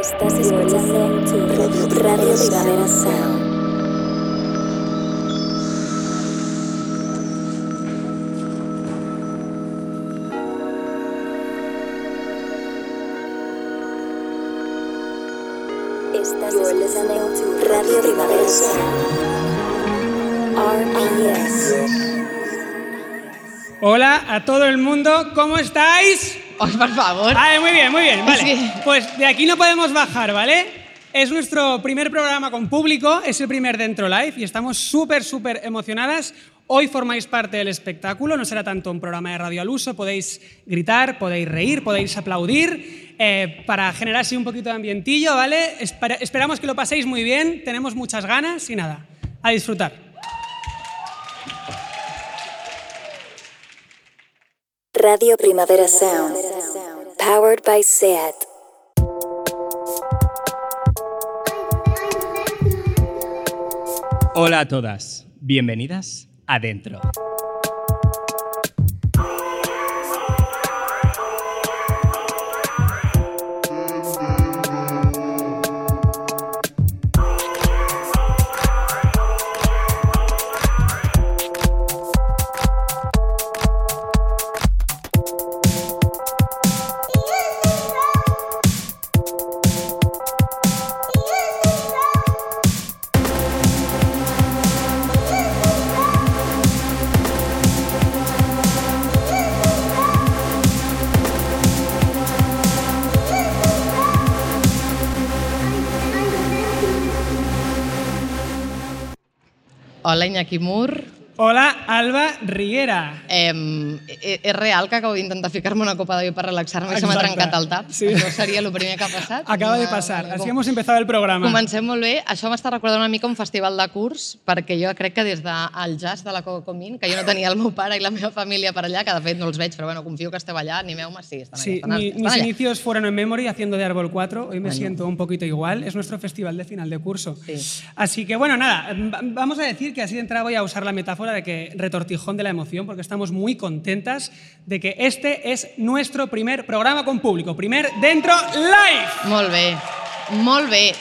Estás escuchando Radio, Radio Primavera Sound. Estás escuchando Radio Primavera Sound. RPS. Hola a todo el mundo, ¿cómo estáis? Ay, por favor. Ay, muy bien, muy bien, vale. Pues de aquí no podemos bajar, ¿vale? Es nuestro primer programa con público, es el primer Dentro Live y estamos súper, súper emocionadas. Hoy formáis parte del espectáculo, no será tanto un programa de radio al uso, podéis gritar, podéis reír, podéis aplaudir eh, para generar así un poquito de ambientillo, ¿vale? Espera- esperamos que lo paséis muy bien, tenemos muchas ganas y nada, a disfrutar. Radio Primavera Sound. Powered by SEAT. Hola a todas, bienvenidas adentro. Hola, Iñaki Mur. Hola, Alba Riera. Eh, eh, és real que acabo d'intentar ficar-me una copa de vi per relaxar-me i se m'ha trencat el tap? Sí. Això seria el primer que ha passat? Acaba de así com- hemos empezado el programa. Comencem molt bé. Això m'està recordant una mica un festival de curs, perquè jo crec que des del jazz de la Coco Comín, que jo no tenia el meu pare i la meva família per allà, que de fet no els veig, però bueno, confio que esteu allà, animeu-me, sí, estan Sí, allà. Estan, mi- mis inicios fueron en Memory haciendo de Árbol 4. Hoy me siento un poquito igual. Es nuestro festival de final de curso. Sí. Así que, bueno, nada, va- vamos a decir que así de entrada voy a usar la metáfora de que retortijón de la emoción, porque estamos muy contentas de que este es nuestro primer programa con público. Primer Dentro Live. Molt bé, molt bé.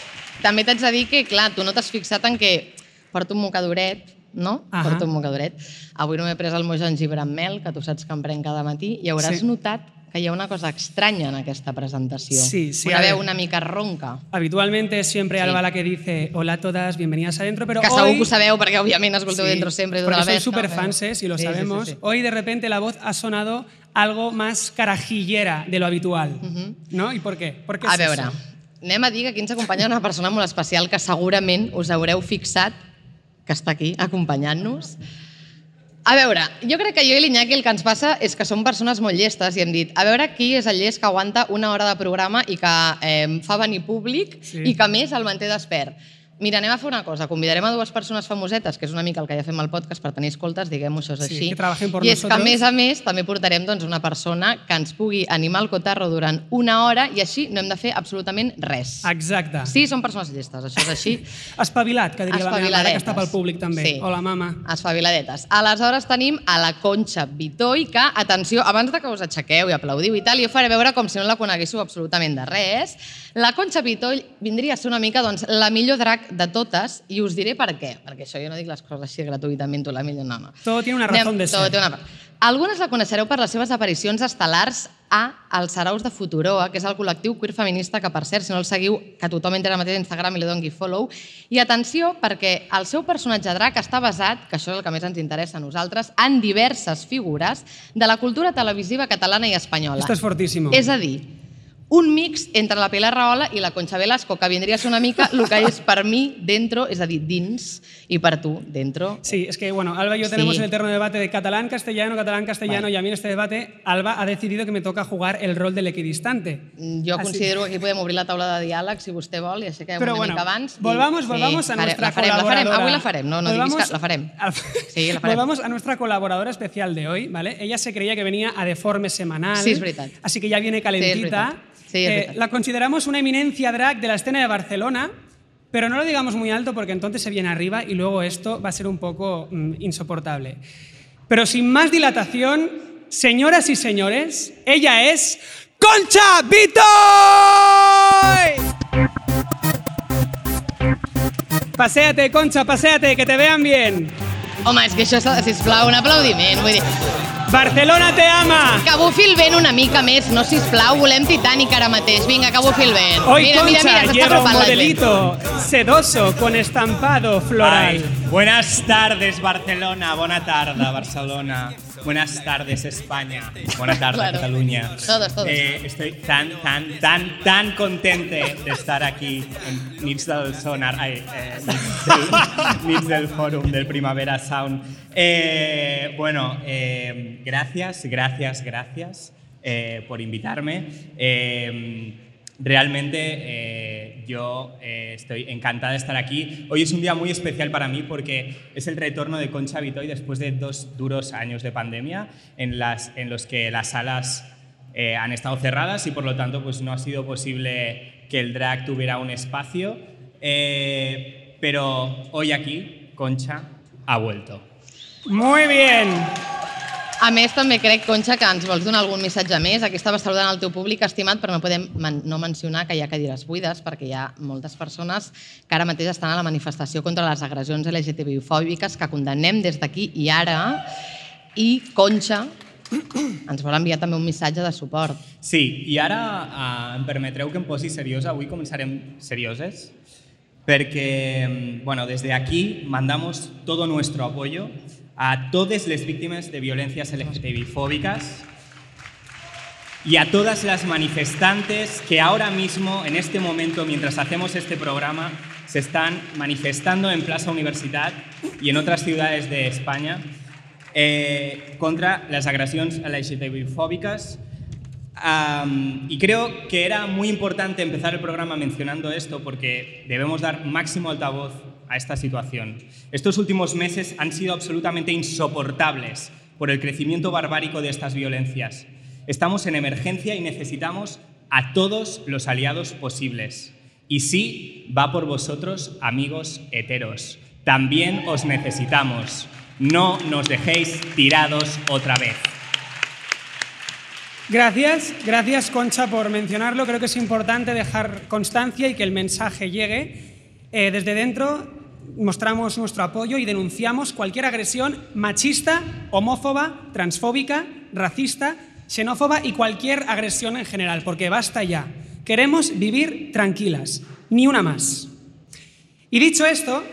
També t'haig de dir que, clar, tu no t'has fixat en que porto un mocadoret, no? Ahà. Porto un mocadoret. Avui no m'he pres el meu gengibre amb mel, que tu saps que em prenc cada matí, i hauràs Sí. notat que hi ha una cosa estranya en aquesta presentació. Sí, sí, Una veu una mica ronca. Habitualmente es siempre Sí. Alba la que dice hola a todas, bienvenidas adentro, pero Que hoy... segur que ho sabeu, perquè òbviament escolteu Sí, dentro sempre tota porque la fans, ¿eh? si lo Sí, sí, sí, sabemos. sí. Hoy de repente la voz ha sonado algo más carajillera de lo habitual. ¿No? ¿Y por qué? ¿Por qué A es veure, eso? anem a dir que aquí ens acompanya una persona molt especial que segurament us haureu fixat que està aquí acompanyant-nos. A veure, jo crec que jo i l'Iñaki el que ens passa és que som persones molt llestes i hem dit, a veure qui és el llest que aguanta una hora de programa i que eh, fa venir públic Sí. i que més el manté despert. Mira, anem a fer una cosa. Convidarem a dues persones famosetes, que és una mica el que ja fem al podcast per tenir escoltes, diguem-ho, això és Sí, així. que por I és que, a nosotros. més a més, també portarem doncs, una persona que ens pugui animar el cotarro durant una hora i així no hem de fer absolutament res. Exacte. Sí, són persones llestes, això és així. Espavilat, que diria la meva mare, que està pel públic també. Sí. Hola, mama. Espaviladetes. Aleshores tenim a la Conxa Vitoll, que, atenció, abans de que us aixequeu i aplaudiu i tal, jo faré veure com si no la coneguéssiu absolutament de res. La Conxa Vitoll vindria a ser una mica doncs, la millor drac de totes i us diré per què. Perquè això jo no dic les coses així gratuïtament, tu la millor, no, no. Todo tiene una razón de todo ser. Té una... Algunes la coneixereu per les seves aparicions estel·lars a Els Saraus de Futuroa, que és el col·lectiu queer feminista que, per cert, si no el seguiu, que tothom entra mateix a Instagram i li doni follow. I atenció, perquè el seu personatge drac està basat, que això és el que més ens interessa a nosaltres, en diverses figures de la cultura televisiva catalana i espanyola. Esto es fortísimo. És a dir, un mix entre la Pilar Rahola i la Concha Velasco, que vindria a ser una mica el que és per mi dentro, és a dir, dins, i per tu, dentro. Sí, es que bueno, Alba y yo tenemos Sí. el eterno debate de catalán-castellano, catalán-castellano, y a mí en este debate Alba ha decidido que me toca jugar el rol del equidistante. Jo Así- considero que aquí podem obrir la taula de diàleg, si vostè vol, i aixequem Pero una bueno, mica abans. i- volvamos, sí, volvamos a nuestra la farem, la farem. colaboradora. Avui la farem, no, no diguis Volvamos que la farem. al- Sí, la farem. Volvamos a nuestra colaboradora especial de hoy, ¿vale? Ella se creía que venía a Deforme Semanal. Sí, es verdad. Así que ya viene calentita. verdad. Eh, la consideramos una eminencia drag de la escena de Barcelona, pero no lo digamos muy alto porque entonces se viene arriba y luego esto va a ser un poco mm, insoportable. Pero sin más dilatación, señoras y señores, ella es Concha Vitoy. Paseate, Concha, paseate, que te vean bien. Home, és que això, sisplau, un aplaudiment. Barcelona te ama. que bufi el vent una mica més, no, sisplau, volem Titanic ara mateix. Vinga, que bufi el vent. Hoy mira, mira, Concha mira, s'està lleva un modelito sedoso con estampado floral. Ay, buenas tardes, Barcelona. Buena tarde, Barcelona. Buenas tardes, España. Buenas tardes, Claro. Cataluña. Todos, todos. Eh, estoy tan, tan, tan, tan contente de estar aquí en Nits del Sonar, ay, eh, del, Forum del Primavera Sound. Eh, bueno, eh, gracias, gracias, gracias eh, por invitarme. Realmente eh, yo eh, estoy encantada de estar aquí. Hoy es un día muy especial para mí porque es el retorno de Concha Vitoy después de dos duros años de pandemia en, las, en los que las salas eh, han estado cerradas y por lo tanto pues, no ha sido posible que el drag tuviera un espacio. Eh, pero hoy aquí Concha ha vuelto. Muy bien. A més, també crec, Conxa, que ens vols donar algun missatge més. Aquí estava saludant el teu públic estimat, però no podem men no mencionar que hi ha cadires buides, perquè hi ha moltes persones que ara mateix estan a la manifestació contra les agressions LGTBI-fòbiques que condemnem des d'aquí i ara. I Conxa ens vol enviar també un missatge de suport. Sí, i ara eh, em permetreu que em posi seriosa. Avui començarem serioses perquè, bueno, desde aquí mandamos todo nuestro apoyo a todas las víctimas de violencias LGTBI-fóbicas y a todas las manifestantes que ahora mismo, en este momento, mientras hacemos este programa, se están manifestando en Plaza Universidad y en otras ciudades de España eh, contra las agresiones LGTBI-fóbicas. Am, y creo que era muy importante empezar el programa mencionando esto porque debemos dar máximo altavoz a esta situación. Estos últimos meses han sido absolutamente insoportables por el crecimiento barbárico de estas violencias. Estamos en emergencia y necesitamos a todos los aliados posibles. Y sí, va por vosotros, amigos heteros. También os necesitamos. No nos dejéis tirados otra vez. Gracias, gracias Concha por mencionarlo. Creo que es importante dejar constancia y que el mensaje llegue. Eh, desde dentro mostramos nuestro apoyo y denunciamos cualquier agresión machista, homófoba, transfóbica, racista, xenófoba y cualquier agresión en general, porque basta ya. Queremos vivir tranquilas, ni una más. Y dicho esto,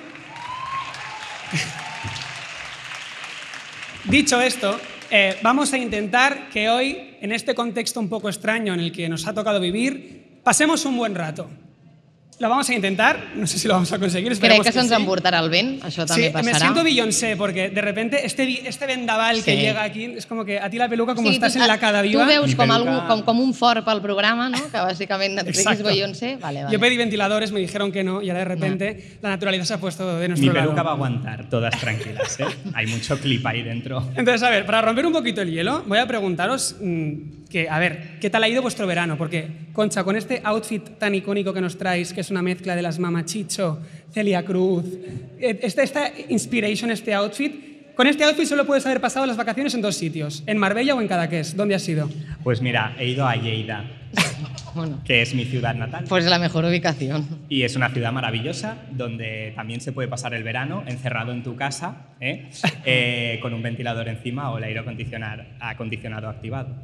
dicho esto, eh, vamos a intentar que hoy, en este contexto un poco extraño en el que nos ha tocado vivir, pasemos un buen rato. Lo vamos a intentar, no sé si lo vamos a conseguir. Crec esperemos que se'ns sí. emportarà el vent, això també Sí, me passarà. siento Beyoncé porque de repente este, este vendaval que llega aquí es como que a ti la peluca como Sí, estás tu- en la a- cada viva. Tu veus Mi com, peluca. algú, com, com un fort pel programa, no? que bàsicament et diguis. Beyoncé. Vale, vale. Yo pedí ventiladores, me dijeron que no y ahora de repente la naturaleza se ha puesto de nuestro Mi lado. peluca va a aguantar, todas tranquilas, ¿eh? Hay mucho clip ahí dentro. Entonces, a ver, para romper un poquito el hielo, voy a preguntaros mm, que, a ver, ¿qué tal ha ido vuestro verano? Porque, Concha, con este outfit tan icónico que nos traéis, que es una mezcla de las Mamachicho, Celia Cruz, eh, esta, esta inspiration, este outfit, con este outfit solo puedes haber pasado las vacaciones en dos sitios, en Marbella o en Cadaqués. ¿Dónde has ido? Pues mira, he ido a Lleida, Bueno, que es mi ciudad natal. pues la mejor ubicación. Y es una ciudad maravillosa donde también se puede pasar el verano encerrado en tu casa, ¿eh? Eh, con un ventilador encima o el aire acondicionado, acondicionado activado.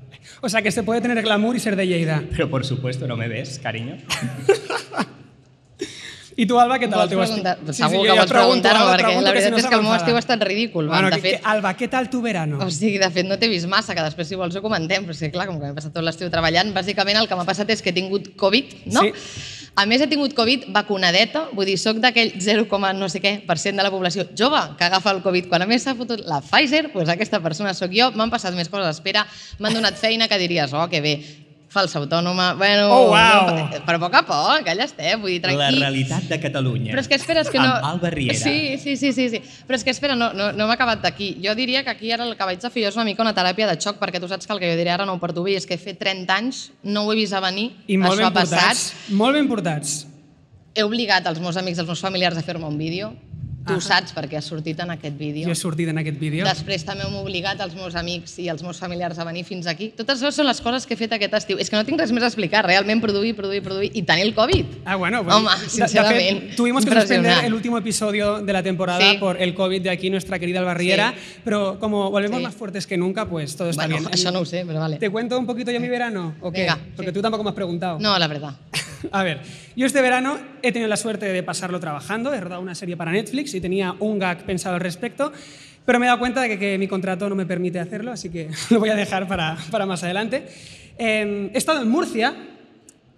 O sea, que se puede tener glamour y ser de Lleida. Pero por supuesto, ¿no me ves, cariño? ¿Y tú, Alba, qué tal el teu estiu? preguntar? Sí, Segur sí, que vols preguntar-me, perquè la que si veritat no és que el meu estiu ha estat ridícul. Bueno, de que- fet, que- Alba, ¿qué tal tu verano? O sigui, de fet, no t'he vist massa, que després, si vols, ho comentem, però sí, clar, com que m'he passat tot l'estiu treballant, bàsicament el que m'ha passat és que he tingut Covid, no? Sí. A més, he tingut Covid vacunadeta, vull dir, soc d'aquell 0, no sé què per cent de la població jove que agafa el Covid. Quan a més s'ha fotut la Pfizer, doncs aquesta persona sóc jo, m'han passat més coses a espera, m'han donat feina que diries, oh, que bé, falsa autònoma, bueno... Oh, uau. no, però a poc a poc, allà estem, vull dir, La tranquil. realitat de Catalunya. Però és que espera, és que no... Amb Alba Riera. Sí, sí, sí, sí, sí. Però és que espera, no, no, no hem acabat d'aquí. Jo diria que aquí ara el que vaig a fer jo és una mica una teràpia de xoc, perquè tu saps que el que jo diré ara no ho porto bé, és que he fet 30 anys, no ho he vist a venir, I molt això ben ha passat. portats. Molt ben portats. He obligat els meus amics, els meus familiars a fer-me un vídeo. Tu Ahà. saps perquè has sortit en aquest vídeo. Jo he sortit en aquest vídeo. Després també m'he obligat els meus amics i els meus familiars a venir fins aquí. Totes això són les coses que he fet aquest estiu. És que no tinc res més a explicar, realment produir, produir, produir i tenir el Covid. Ah, bueno, Home, de- de sincerament, fet, tuvimos que suspender el último episodio de la temporada Sí. por el COVID de aquí, nuestra querida Albarriera, Sí. pero como volvemos Sí. más fuertes que nunca, pues todo está Bueno, bien. això no ho sé, però vale. ¿Te cuento un poquito yo mi verano o qué? Venga, Porque sí. tú tampoco me has preguntado. No, la verdad. A ver, yo este verano he tenido la suerte de pasarlo trabajando, he rodado una serie para Netflix y tenía un gag pensado al respecto, pero me he dado cuenta de que, mi contrato no me permite hacerlo, así que lo voy a dejar para, para más adelante. Eh, he estado en Murcia,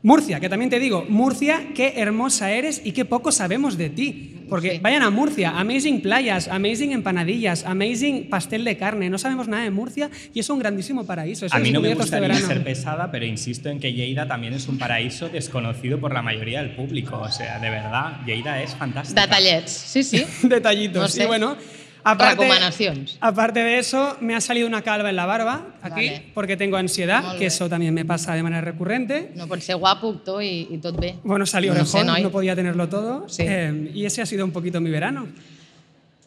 Murcia, que también te digo, Murcia, qué hermosa eres y qué poco sabemos de ti. Porque Sí. vayan a Murcia, amazing playas, amazing empanadillas, amazing pastel de carne. No sabemos nada de Murcia y es un grandísimo paraíso. Eso A mí no me este gustaría verano. ser pesada, pero insisto en que Lleida también es un paraíso desconocido por la mayoría del público. O sea, de verdad, Lleida es fantástica. Detallets, sí, sí. detallitos. No sé. Y bueno, aparte, Recomanacions. aparte de eso, me ha salido una calva en la barba aquí Vale. porque tengo ansiedad, que eso también me pasa de manera recurrente. No pot ser guapo, i, i tot bé. Bueno, salió no orejón, sé, noi. no podía tenerlo todo. Sí. Eh, y ese ha sido un poquito mi verano.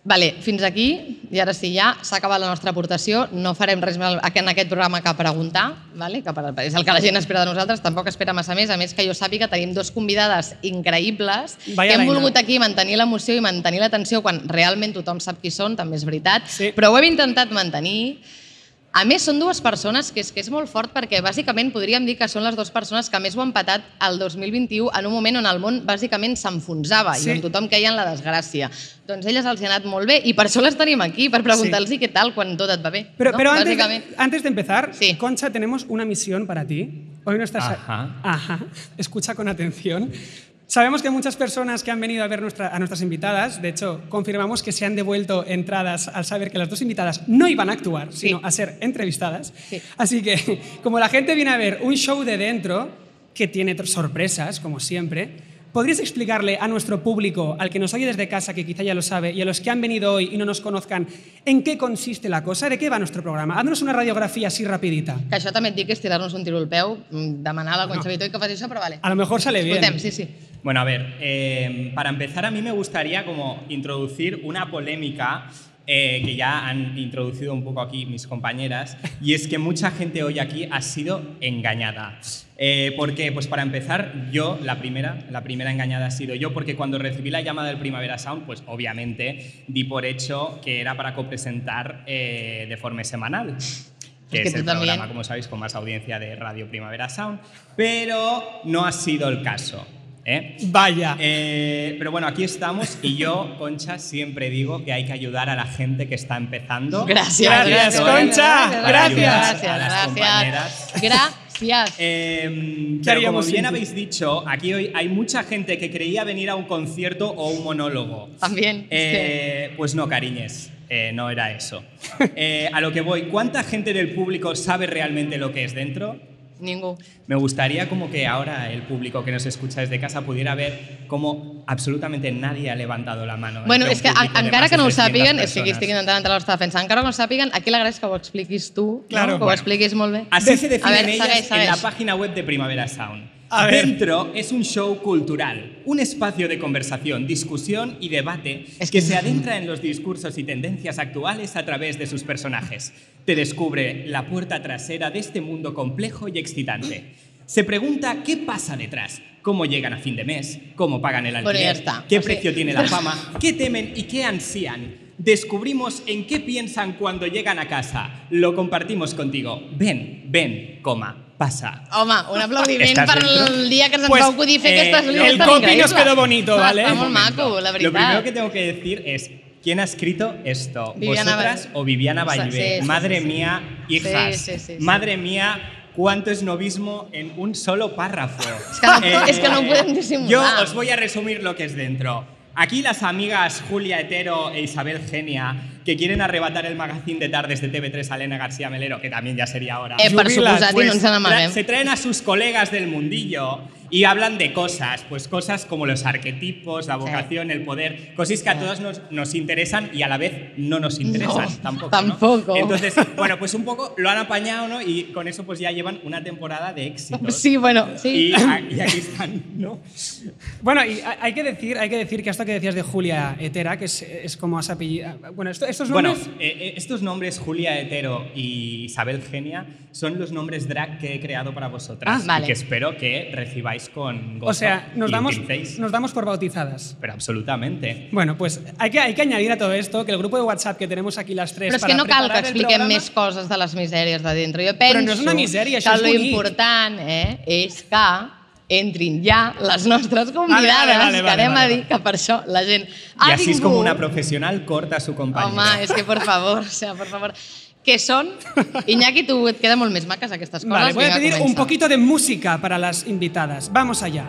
Vale, fins aquí, i ara sí, ja s'ha acabat la nostra aportació. No farem res més en aquest programa que preguntar, vale? que és el que la gent espera de nosaltres, tampoc espera massa més. A més, que jo sàpiga, tenim dos convidades increïbles Vaya que hem volgut aquí mantenir l'emoció i mantenir l'atenció quan realment tothom sap qui són, també és veritat, Sí. però ho hem intentat mantenir. A més, són dues persones que és, que és molt fort perquè bàsicament podríem dir que són les dues persones que més ho han patat el 2021 en un moment on el món bàsicament s'enfonsava Sí. i on tothom queia en la desgràcia. Doncs elles els hi ha anat molt bé i per això les tenim aquí, per preguntar-los què tal quan tot et va bé. Pero, no? pero antes, de, Bàsicament. antes de empezar, Sí. Concha, tenemos una misión para ti. Hoy no estás... Ajá. Ajá. Escucha con atención. Sabemos que muchas personas que han venido a ver nuestra- a nuestras invitadas, de hecho, confirmamos que se han devuelto entradas al saber que las dos invitadas no iban a actuar, Sí. sino a ser entrevistadas. Sí. Así que, como la gente viene a ver un show de dentro, que tiene sorpresas, como siempre, ¿podrías explicarle a nuestro público, al que nos oye desde casa, que quizá ya lo sabe, y a los que han venido hoy y no nos conozcan, en qué consiste la cosa? ¿De qué va nuestro programa? Haznos una radiografía así rapidita. Que això també et dic que és tirar-nos un tiro al peu, mm, demanar a la Concha Vitoy que faci això, però vale. A lo mejor sale bien. Escoltem, sí, sí. Bueno, a ver, eh, para empezar a mí me gustaría como introducir una polémica eh, que ya han introducido un poco aquí mis compañeras, y es que mucha gente hoy aquí ha sido engañada. Eh, ¿Por qué? Pues para empezar, yo, la primera, la primera engañada ha sido yo, porque cuando recibí la llamada del Primavera Sound, pues obviamente di por hecho que era para copresentar eh, de forma semanal. Que que es el también. programa, como sabéis, con más audiencia de Radio Primavera Sound, pero no ha sido el caso. ¿Eh? Vaya. Eh, pero bueno, aquí estamos y yo, Concha, siempre digo que hay que ayudar a la gente que está empezando. Gràcies, estoy Concha, las gràcies. compañeras. Gràcies. Eh, ¿Qué pero como bien habéis dicho, aquí hoy hay mucha gente que creía venir a un concierto o un monólogo. También. Eh, pues no, cariñes, eh, no era eso. Eh, a lo que voy, ¿cuánta gente del público sabe realmente lo que es dentro? Ningú. Me gustaría como que ahora el público que nos escucha desde casa pudiera ver cómo absolutamente nadie ha levantado la mano. Bueno, és que en- encara que no ho 300 sàpiguen, és que aquí estic intentant entrar a la vostra defensa, encara que no ho sàpiguen, aquí l'agreix que ho expliquis tu, Claro, no? que ho bueno. expliquis molt bé. Así se A definen ver, ellas segueix, en la página web de Primavera Sound. A ver. Dentro es un show cultural, un espacio de conversación, discusión y debate Es que que- se adentra en los discursos y tendencias actuales a través de sus personajes. Te descubre la puerta trasera de este mundo complejo y excitante. Se pregunta qué pasa detrás, cómo llegan a fin de mes, cómo pagan el alquiler, qué O sea- precio tiene la fama, qué temen y qué ansían. Descubrimos en qué piensan cuando llegan a casa. Lo compartimos contigo. Ven, ven, coma, pasa. Home, un aplaudiment Estàs per el dia que se'ns Pues, va acudir fer eh, aquestes línies el copy nos quedó bonito, ¿vale? Està molt maco, la Lo primero veritat. que tengo que decir es, ¿quién ha escrito esto? Viviana ¿Vosotras Val- o Viviana Vallvé? sí, sí, Madre sí, mía, hijas. Madre mía, cuánto esnovismo en un solo párrafo. que no- es que no pueden disimular. Yo os voy a resumir lo que es dentro. Aquí las amigas Julia Etero e Isabel Genia, que quieren arrebatar el magazine de tardes de TV3 a Elena García Melero, que también ya sería hora. Eh, Pues n'amaguem. se traen a sus colegas del mundillo Y hablan de cosas, pues cosas como los arquetipos, la vocación, el poder, cosas que a todos nos, nos interesan y a la vez no nos interesan No, tampoco. ¿no? tampoco. Entonces, bueno, pues un poco lo han apañado, ¿no? Y con eso pues ya llevan una temporada de éxitos. Sí, bueno, sí. Y, a- y aquí están, ¿no? Bueno, y hay hay que decir, hay que decir que esto que decías de Julia Etera, que es, es como has apellidado. Bueno, esto- estos Bueno, nombres. eh, eh, estos nombres, Julia Hetero y Isabel Genia, son los nombres drag que he creado para vosotras Ah, vale. y que espero que recibáis con gozo o sea, nos y damos, nos damos por bautizadas. Pero absolutamente. Bueno, pues hay que, hay que añadir a todo esto que el grupo de WhatsApp que tenemos aquí las tres. Però és para que no cal que preparar el expliquem programa- més coses de les misèries de dintre. Jo penso Però no és una misèria, això que és lo bonic. important eh, és que entrin ja les nostres convidades, Vale, vale, vale, que anem vale, a dir que per això la gent ha y así es vingut. como una profesional corta a su compañero. Home, és que por favor, o sea, por favor. Que són... Iñaki, tu et queda molt més maques aquestes coses. Vale, voy a pedir un poquito de música para las invitadas. Vamos allá.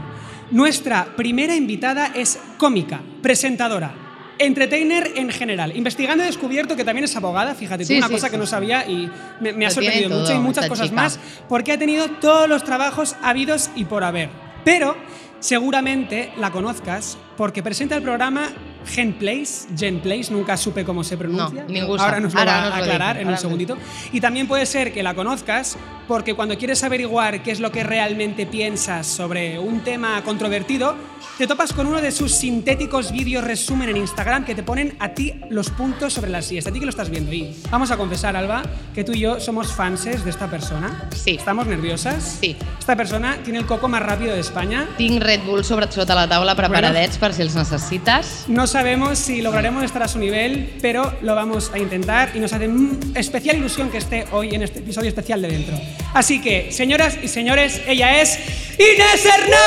Nuestra primera invitada es cómica, presentadora, entertainer en general. Investigando he descubierto que también es abogada, fíjate, tú, Sí, una sí, cosa sí. que no sabía y me, me ha sorprendido todo, mucho y muchas cosas chica. más, porque ha tenido todos los trabajos habidos y por haber. Pero seguramente la conozcas porque presenta el programa Genplace, Genplace, nunca supe cómo se pronuncia. No, ahora nos lo Ara va nos a aclarar en un ahora segundito. Y también puede ser que la conozcas porque cuando quieres averiguar qué es lo que realmente piensas sobre un tema controvertido, te topas con uno de sus sintéticos vídeos resumen en Instagram que te ponen a ti los puntos sobre las sillas. A ti que lo estás viendo. Y vamos a confesar, Alba, que tú y yo somos fanses de esta persona. Sí. ¿Estamos nerviosas? Sí. Esta persona tiene el coco más rápido de España. Tinc Red Bull sobre, sota la taula preparadets per si els necessites. No sabemos si lograremos estar a su nivel, pero lo vamos a intentar y nos hace especial ilusión que esté hoy en este episodio especial de Dentro. Así que, señoras y señores, ella es Inés Hernán.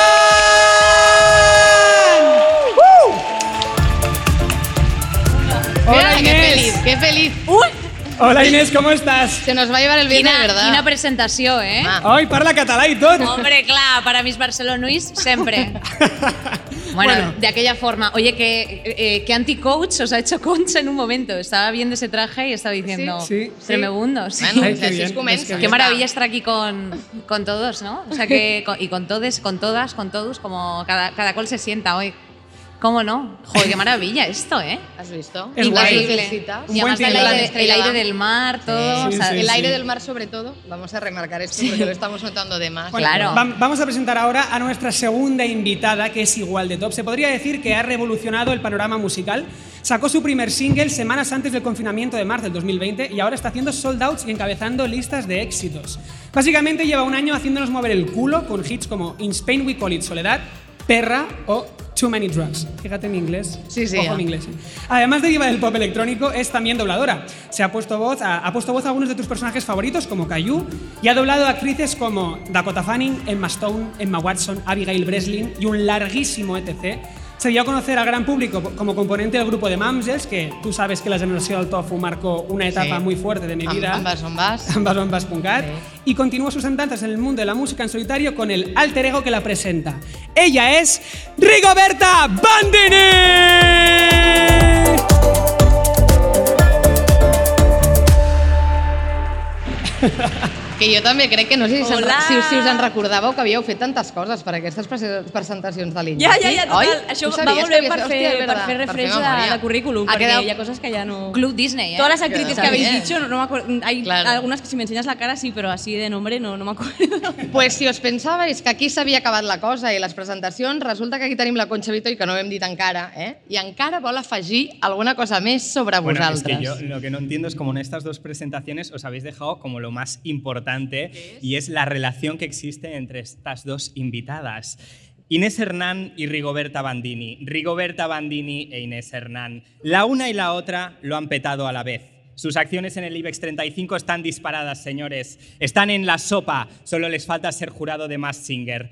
Hola Mira, qué Inés. feliz, qué feliz. Hola Inés, ¿cómo estás? Se nos va a llevar el viento Quina, de verdad. quina presentació, eh? Ah. Hoy parla català y todo. Hombre, clar, para mis barcelonuis, siempre. Bueno, Bueno. de aquella forma. Oye, que, eh, que anti-coach os ha hecho concha en un momento. Estaba viendo ese traje y estaba diciendo, Sí, sí. sí. Bueno, Ay, pues qué así bien, es comença. que Qué maravilla estar aquí con, con todos, ¿no? O sea que, con- y con todes, con todas, con todos, como cada, cada cual se sienta hoy. ¿Cómo no? Joder, qué maravilla esto, ¿eh? ¿Has visto? Es. Un y además el aire, el aire del mar, todo. Sí, o sea, sí, el sí. aire del mar sobre todo, vamos a remarcar esto porque lo estamos notando de más. Bueno, Claro. vam- Vamos a presentar ahora a nuestra segunda invitada, que es igual de top. Se podría decir que ha revolucionado el panorama musical. Sacó su primer single semanas antes del confinamiento de marzo del 2020 y ahora está haciendo sold outs y encabezando listas de éxitos. Básicamente lleva un año haciéndonos mover el culo con hits como In Spain We Call It Soledad, Perra o Too Many Drugs. Fíjate mi inglés. Sí, sí, Ojo mi inglés. Además de diva del pop electrónico, es también dobladora. Se ha puesto voz a, ha puesto voz a algunos de tus personajes favoritos, como Caillou, y ha doblado a actrices como Dakota Fanning, Emma Stone, Emma Watson, Abigail Breslin y un larguísimo etc. Se dio a conocer al gran público como componente del grupo de Mamsels, que tú sabes que la generación del tofu marcó una etapa Sí. muy fuerte de mi vida. Ambas, ambas. Ambas Bambas Puncat. Sí. Y continúa sus andanzas en el mundo de la música en solitario con el alter ego que la presenta. Ella es Rigoberta Bandini. Que jo també crec que no sé si, Hola. si, us- si us en recordàveu que havíeu fet tantes coses per aquestes prese- presentacions de l'Iñaki. Ja, ja, ja, total. Oi? Això va molt que bé per fer, Hòstia, per fer per refresh memòria. de, de currículum, Ha perquè quedado- hi ha cosas que ya no... Club Disney, ¿eh? Todas las actrices que habéis dicho, no, no me acuerdo. Hay Claro. algunas que si me enseñas la cara sí, pero así de nombre no, no me acuerdo. Pues si us pensàveu que aquí s'havia acabat la cosa i les presentacions, resulta que aquí tenim la Concha Vito i que no ho hem dit encara, eh? i encara vol afegir alguna cosa més sobre Bueno, es vosaltres. que yo lo que no entiendo es como en estas dos presentaciones os habéis dejado como lo más importante y es la relación que existe entre estas dos invitadas. Inés Hernán y Rigoberta Bandini. Rigoberta Bandini e Inés Hernán. La una y la otra lo han petado a la vez. Sus acciones en el IBEX 35 están disparadas, señores. Están en la sopa. Solo les falta ser jurado de Mass Singer.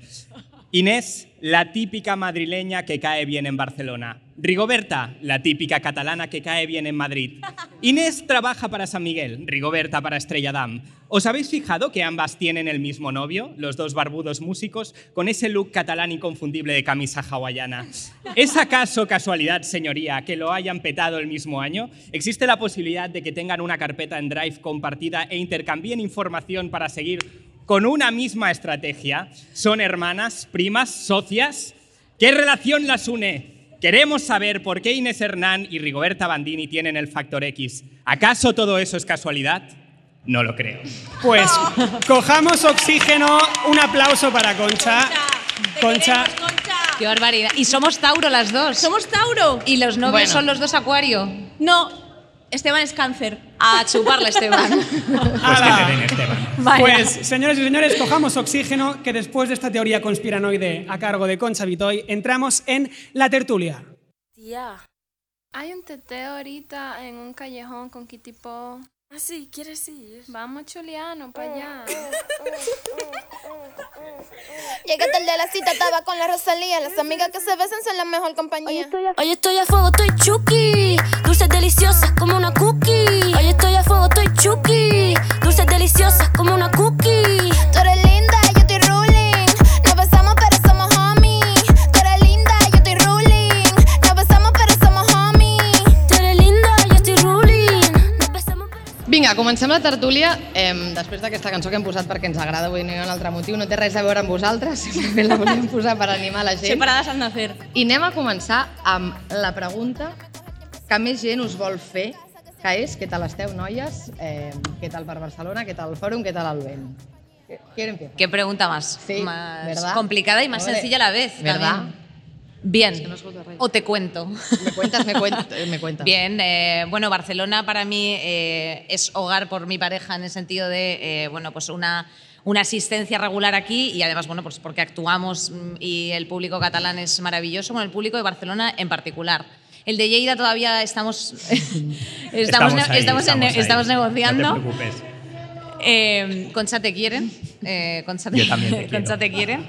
Inés, la típica madrileña que cae bien en Barcelona. Rigoberta, la típica catalana que cae bien en Madrid. Inés trabaja para San Miguel, Rigoberta para Estrella Damm. ¿Os habéis fijado que ambas tienen el mismo novio, los dos barbudos músicos, con ese look catalán inconfundible de camisa hawaiana? ¿Es acaso casualidad, señoría, que lo hayan petado el mismo año? ¿Existe la posibilidad de que tengan una carpeta en Drive compartida e intercambien información para seguir con una misma estrategia. Son hermanas, primas, socias. ¿Qué relación las une? Queremos saber por qué Inés Hernán y Rigoberta Bandini tienen el factor X. ¿Acaso todo eso es casualidad? No lo creo. Pues cojamos oxígeno. Un aplauso para Concha. Concha. Qué barbaridad. Y somos Tauro las dos. ¡Somos Tauro! Y los novios Bueno. son los dos Acuario. No, Esteban es cáncer. A chuparla, Esteban. Pues que te den, Esteban. Vaya. Pues, señores y señores, cojamos oxígeno, que después de esta teoría conspiranoide a cargo de Concha Vitoy, entramos en la tertulia. Tía, hay un teteo ahorita en un callejón con Kitty Po. Ah, sí, ¿quieres ir? Vamos, Chuliano, para allá. Llegué tarde a la cita, estaba con la Rosalía. Las amigas que se besan son la mejor compañía. Hoy estoy a fuego, estoy chuki. Dulces deliciosas como una cookie. Hoy estoy a fuego, estoy chuki. Dulces deliciosas como una cookie. Tú eres Vinga, comencem la tertúlia. Eh, després d'aquesta cançó que hem posat perquè ens agrada, avui no hi ha un altre motiu, no té res a veure amb vosaltres, simplement la volíem posar per animar la gent. Separadas al nacer. I anem a començar amb la pregunta que més gent us vol fer, que és què tal esteu, noies? Eh, què tal per Barcelona? Què tal el fòrum? Què tal el vent? Qué pregunta más, Sí, más ¿verdad? complicada y más Hombre, sencilla a la vez. ¿Verdad? también. Bien. Es que no o te cuento. Me cuentas, me cuentas, me cuentas. Bien, eh, bueno, Barcelona para mí eh, es hogar por mi pareja en el sentido de, eh, bueno, pues una, una asistencia regular aquí y además, bueno, pues porque actuamos mm, y el público catalán es maravilloso, con el público de Barcelona en particular. El de Lleida todavía estamos, estamos, ne- ahí, estamos, en- ahí. estamos negociando. No te preocupes. Eh, Concha te quieren. eh, Concha, te, Yo también te quiero. Concha te quiere.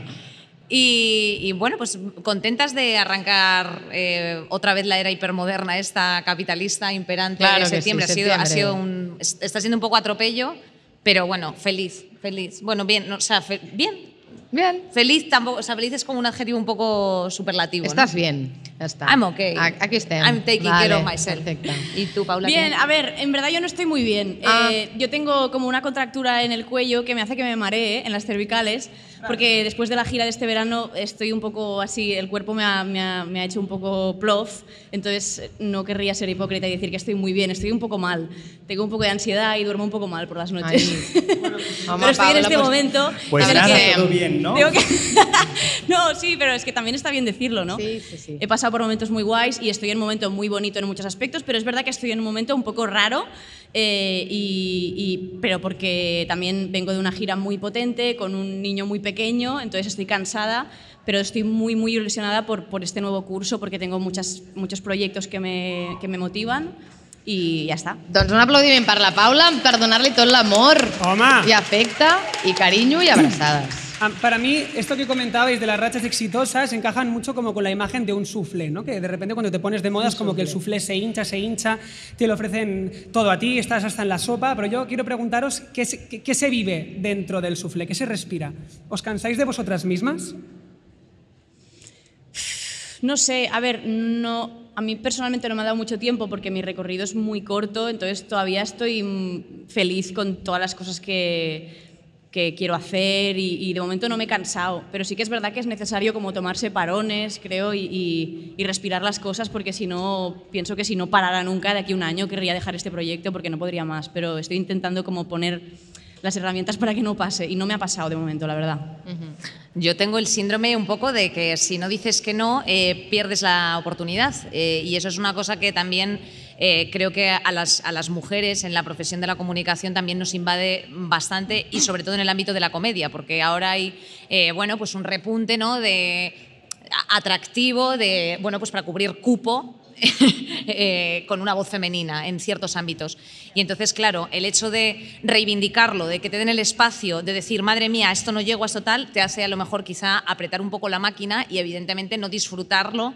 Y, y, bueno, pues contentas de arrancar eh, otra vez la era hipermoderna, esta capitalista imperante Claro de que sí, septiembre. ha, sido, ha septiembre. sido un, es- está siendo un poco atropello, pero bueno, feliz, feliz. Bueno, bien, no, o sea, fe- bien. Bien. Feliz tampoco, o sea, feliz es como un adjetivo un poco superlativo. ¿no? Estás bien, ya está. I'm okay. A- Aquí estem. I'm taking Vale, care of myself. Perfecte. ¿Y tú, Paula? Bien, qué? a ver, en verdad yo no estoy muy bien. Ah. Eh, yo tengo como una contractura en el cuello que me hace que me maree en las cervicales, porque después de la gira de este verano estoy un poco así, el cuerpo me ha, me ha- me ha hecho un poco plof, entonces eh, no querría ser hipócrita y decir que estoy muy bien, estoy un poco mal. Tengo un poco de ansiedad y duermo un poco mal por las noches. Home, pero estoy Paula, en este pues- momento. Pues nada, que- todo bien, ¿no? tengo que- no, sí, pero es que también está bien decirlo, ¿no? Sí, sí, sí. He pasado por momentos muy guays y estoy en un momento muy bonito en muchos aspectos, pero es verdad que estoy en un momento un poco raro, eh, y, y- pero porque también vengo de una gira muy potente, con un niño muy pequeño, entonces estoy cansada, pero estoy muy, muy ilusionada por, por este nuevo curso, porque tengo muchas, muchos proyectos que me, que me motivan y ya está. Doncs un aplaudiment per la Paula per donar-li tot l'amor Home. i afecte i carinyo i abraçades. Ah, Para mí, esto que comentabais de las rachas exitosas encajan mucho como con la imagen de un soufflé, ¿no? Que de repente cuando te pones de moda es como que el soufflé se hincha, se hincha, te lo ofrecen todo a ti, estás hasta en la sopa, pero yo quiero preguntaros qué se, qué- qué se vive dentro del soufflé, qué se respira. ¿Os cansáis de vosotras mismas? No sé, a ver, no, a mí personalmente no me ha dado mucho tiempo porque mi recorrido es muy corto, entonces todavía estoy mm, feliz con todas las cosas que, que quiero hacer y, y de momento no me he cansado, pero sí que es verdad que es necesario como tomarse parones, creo, y, y- y respirar las cosas porque si no, pienso que si no parara nunca de aquí a un año querría dejar este proyecto porque no podría más, pero estoy intentando como poner las herramientas para que no pase y no me ha pasado de momento, la verdad. Yo tengo el síndrome un poco de que si no dices que no, eh, pierdes la oportunidad. Eh, y eso es una cosa que también eh, creo que a las, a las mujeres en la profesión de la comunicación también nos invade bastante y sobre todo en el ámbito de la comedia, porque ahora hay eh, bueno, pues un repunte ¿no? de atractivo de bueno pues para cubrir cupo eh, con una voz femenina en ciertos ámbitos. Y entonces, claro, el hecho de reivindicarlo, de que te den el espacio, de decir, madre mía, esto no llego a esto tal, te hace a lo mejor quizá apretar un poco la máquina y evidentemente no disfrutarlo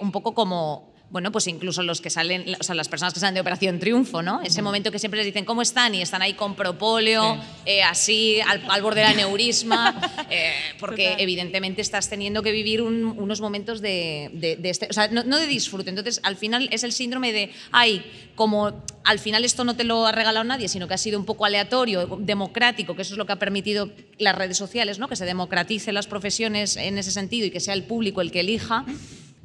un poco como bueno, pues incluso los que salen, o sea, las personas que salen de Operación Triunfo, ¿no? Ese momento que siempre les dicen, ¿cómo están? Y están ahí con propóleo, eh, así, al, al borde del aneurisma, eh, porque Total. evidentemente estás teniendo que vivir un- unos momentos de, de- de este, o sea, no, no de disfrute. Entonces, al final es el síndrome de, ay, como al final esto no te lo ha regalado nadie, sino que ha sido un poco aleatorio, democrático, que eso es lo que ha permitido las redes sociales, ¿no? Que se democraticen las profesiones en ese sentido y que sea el público el que elija.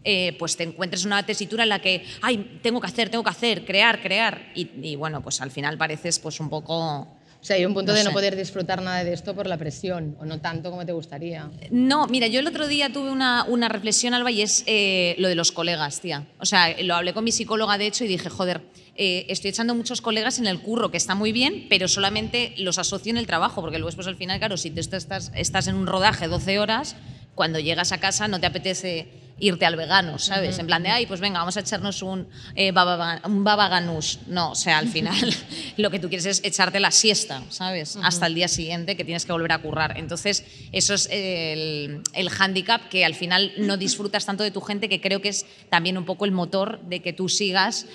Eh, pues te encuentres en una tesitura en la que, ay, tengo que hacer, tengo que hacer, crear, crear. Y, y, bueno, pues al final pareces pues un poco... O sea, hay un punto No de no sé. poder disfrutar nada de esto por la presión, o no tanto como te gustaría. No, mira, yo el otro día tuve una, una reflexión, Alba, y es eh, lo de los colegas, tía. O sea, lo hablé con mi psicóloga, de hecho, y dije, joder, eh, estoy echando muchos colegas en el curro, que está muy bien, pero solamente los asocio en el trabajo, porque luego después al final, claro, si tú estás, estás en un rodaje 12 horas, cuando llegas a casa no te apetece irte al vegano, ¿sabes? En plan de, ay, pues venga, vamos a echarnos un, eh, baba, un baba. No, o sea, al final lo que tú quieres es echarte la siesta, ¿sabes? Hasta el día siguiente que tienes que volver a currar. Entonces, eso es el, el hándicap que al final no disfrutas tanto de tu gente, que creo que es también un poco el motor de que tú sigas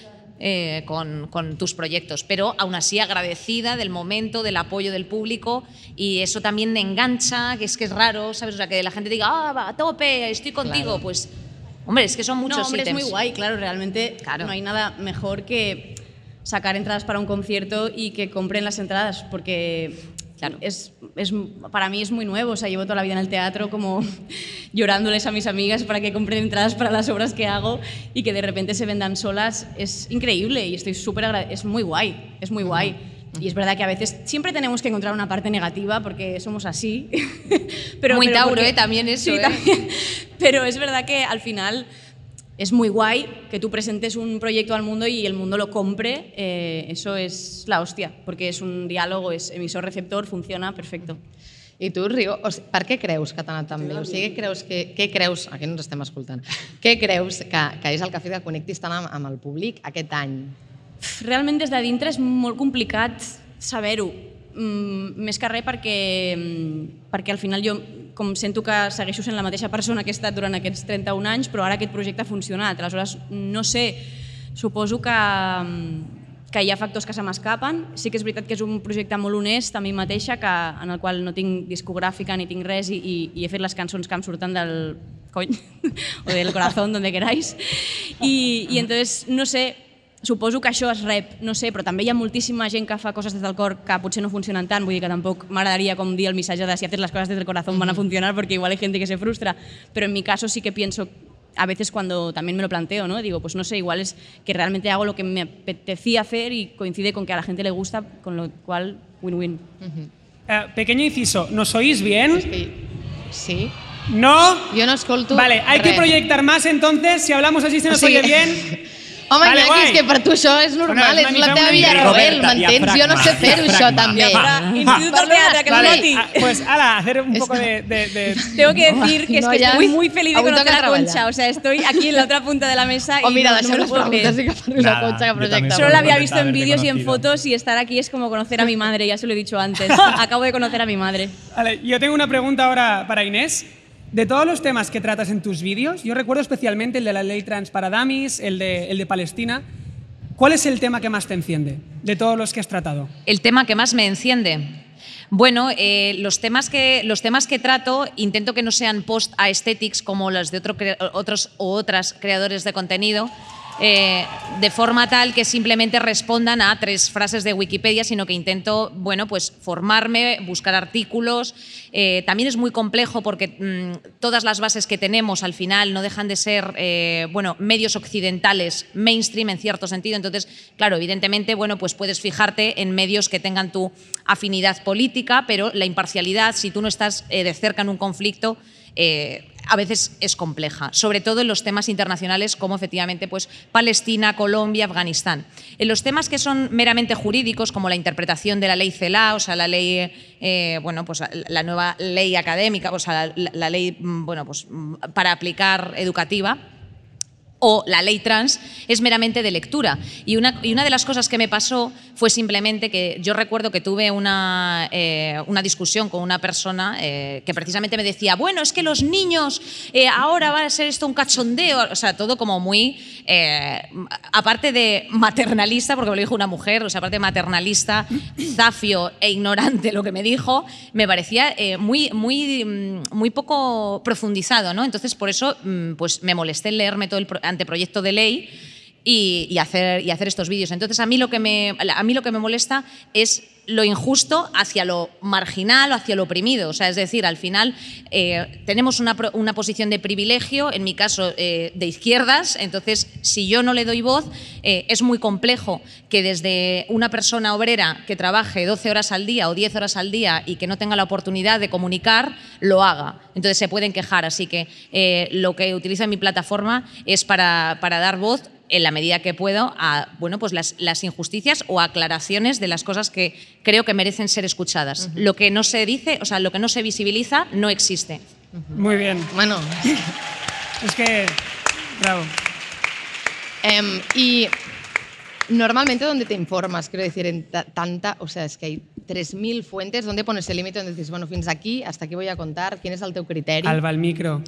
eh, con, con tus proyectos, pero aún así agradecida del momento, del apoyo del público y eso también me engancha, que es que es raro, ¿sabes? O sea, que la gente diga, ah, va, a tope, estoy contigo, pues, hombre, es que son muchos no, hombre, es muy guay, claro, realmente Claro. no hay nada mejor que sacar entradas para un concierto y que compren las entradas, porque Claro. es, es, para mí es muy nuevo, o sea, llevo toda la vida en el teatro como llorándoles a mis amigas para que compren entradas para las obras que hago y que de repente se vendan solas, es increíble y estoy súper es muy guay, es muy guay. Y es verdad que a veces siempre tenemos que encontrar una parte negativa porque somos así. pero, Muy pero Tauro, porque- ¿eh? También eso, Sí, ¿eh? también. Pero es verdad que al final es muy guay que tú presentes un proyecto al mundo y el mundo lo compre. eh, eso es la hostia, porque es un diálogo, es emisor-receptor, funciona perfecto. I tu, Rigo, o sigui, per què creus que t'ha anat tan bé? O sigui, què creus, que, què creus, aquí no ens estem escoltant, què creus que, que és el que ha fet que connectis tant amb, amb el públic aquest any? Realment des de dintre és molt complicat saber-ho. Mm, més que res perquè, mm, perquè al final jo com sento que segueixo sent la mateixa persona que he estat durant aquests 31 anys, però ara aquest projecte ha funcionat. Aleshores, no sé, suposo que, mm, que hi ha factors que se m'escapen. Sí que és veritat que és un projecte molt honest a mi mateixa, que, en el qual no tinc discogràfica ni tinc res i, i, i he fet les cançons que em surten del cony o del corazón, donde queráis. I, i entonces, no sé, suposo que això es rep, no sé, però també hi ha moltíssima gent que fa coses des del cor que potser no funcionen tant, vull dir que tampoc m'agradaria com dir el missatge de si haces las cosas desde el corazón van a funcionar porque igual hay gente que se frustra, pero en mi caso sí que pienso a veces cuando también me lo planteo, ¿no? Digo, pues no sé, igual es que realmente hago lo que me apetecía hacer y coincide con que a la gente le gusta, con lo cual win-win. Eh, pequeño inciso, ¿nos oís bien? I, sí? ¿No? Jo no escolto Vale, hay que proyectar más entonces. Si hablamos así se nos O oye bien. Home, Vale, Iñaki, és que per tu això és normal, Bueno, és és una la teva una vida Roberta, m'entens? Jo no sé fer-ho, això també. Ahora, Instituto del Teatro, que Vale. Moti. Ah, pues, ala, hacer un poco de... de- de- Tengo que decir que es que estoy muy feliz de conocer a. Concha. O sea, estoy aquí en la otra punta de la mesa y O mira, no, no me deixem lo les puedo preguntes creer. i que Nada, Concha, que projecta. Solo la había visto en vídeos y en fotos y estar aquí es como conocer a mi madre, ya se lo he dicho antes. Acabo de conocer a mi madre. Vale, yo tengo una pregunta ahora para Inés. De todos los temas que tratas en tus vídeos, yo recuerdo especialmente el de la ley trans para damis, el de, el de Palestina. ¿Cuál es el tema que más te enciende de todos los que has tratado? El tema que más me enciende. Bueno, eh, los, temas que, los temas que trato intento que no sean post-aesthetics como los de otro otros o otras creadores de contenido, eh, de forma tal que simplemente respondan a tres frases de Wikipedia, sino que intento, bueno, pues formarme, buscar artículos. Eh, también es muy complejo porque mm, todas las bases que tenemos al final no dejan de ser, eh, bueno, medios occidentales, mainstream en cierto sentido. Entonces, claro, evidentemente, bueno, pues puedes fijarte en medios que tengan tu afinidad política, pero la imparcialidad, si tú no estás eh, de cerca en un conflicto, a veces es compleja, sobre todo en los temas internacionales como efectivamente pues, Palestina, Colombia, Afganistán. En los temas que son meramente jurídicos, como la interpretación de la ley CELA, o sea, la ley, eh, bueno, pues la nueva ley académica, o sea, la, la ley, mm, bueno, pues mm, para aplicar educativa, o la ley trans es meramente de lectura. Y una, de las cosas que me pasó fue simplemente que yo recuerdo que tuve una, eh, una discusión con una persona eh, que precisamente me decía, bueno, es que los niños eh, ahora va a ser esto un cachondeo, o sea, todo como muy, aparte de maternalista, porque me lo dijo una mujer, o sea, aparte de maternalista, zafio e ignorante lo que me dijo, me parecía muy, muy, muy poco profundizado, ¿no? Entonces, por eso, mm, pues me molesté leerme todo el anteproyecto de ley y, y hacer, y hacer estos vídeos. Entonces, a mí, lo que me, a mí lo que me molesta es lo injusto hacia lo marginal o hacia lo oprimido. O sea, es decir, al final eh, tenemos una, una posición de privilegio, en mi caso eh, de izquierdas, entonces si yo no le doy voz, eh, es muy complejo que desde una persona obrera que trabaje 12 horas al día o 10 horas al día y que no tenga la oportunidad de comunicar, lo haga. Entonces se pueden quejar. Así que lo que utilizo en mi plataforma es para, para dar voz en la medida que puedo a bueno, pues las, las injusticias o aclaraciones de las cosas que creo que merecen ser escuchadas. Lo que no se dice, o sea, lo que no se visibiliza no existe. Muy bien. Bueno, Es que, bravo. em, y normalmente ¿dónde te informas? Quiero decir, en ta- tanta, o sea, es que hay 3.000 fuentes, ¿dónde pones el límite donde dices, bueno, fins aquí, hasta aquí voy a contar, quién es el teu criteri? Alba, el micro.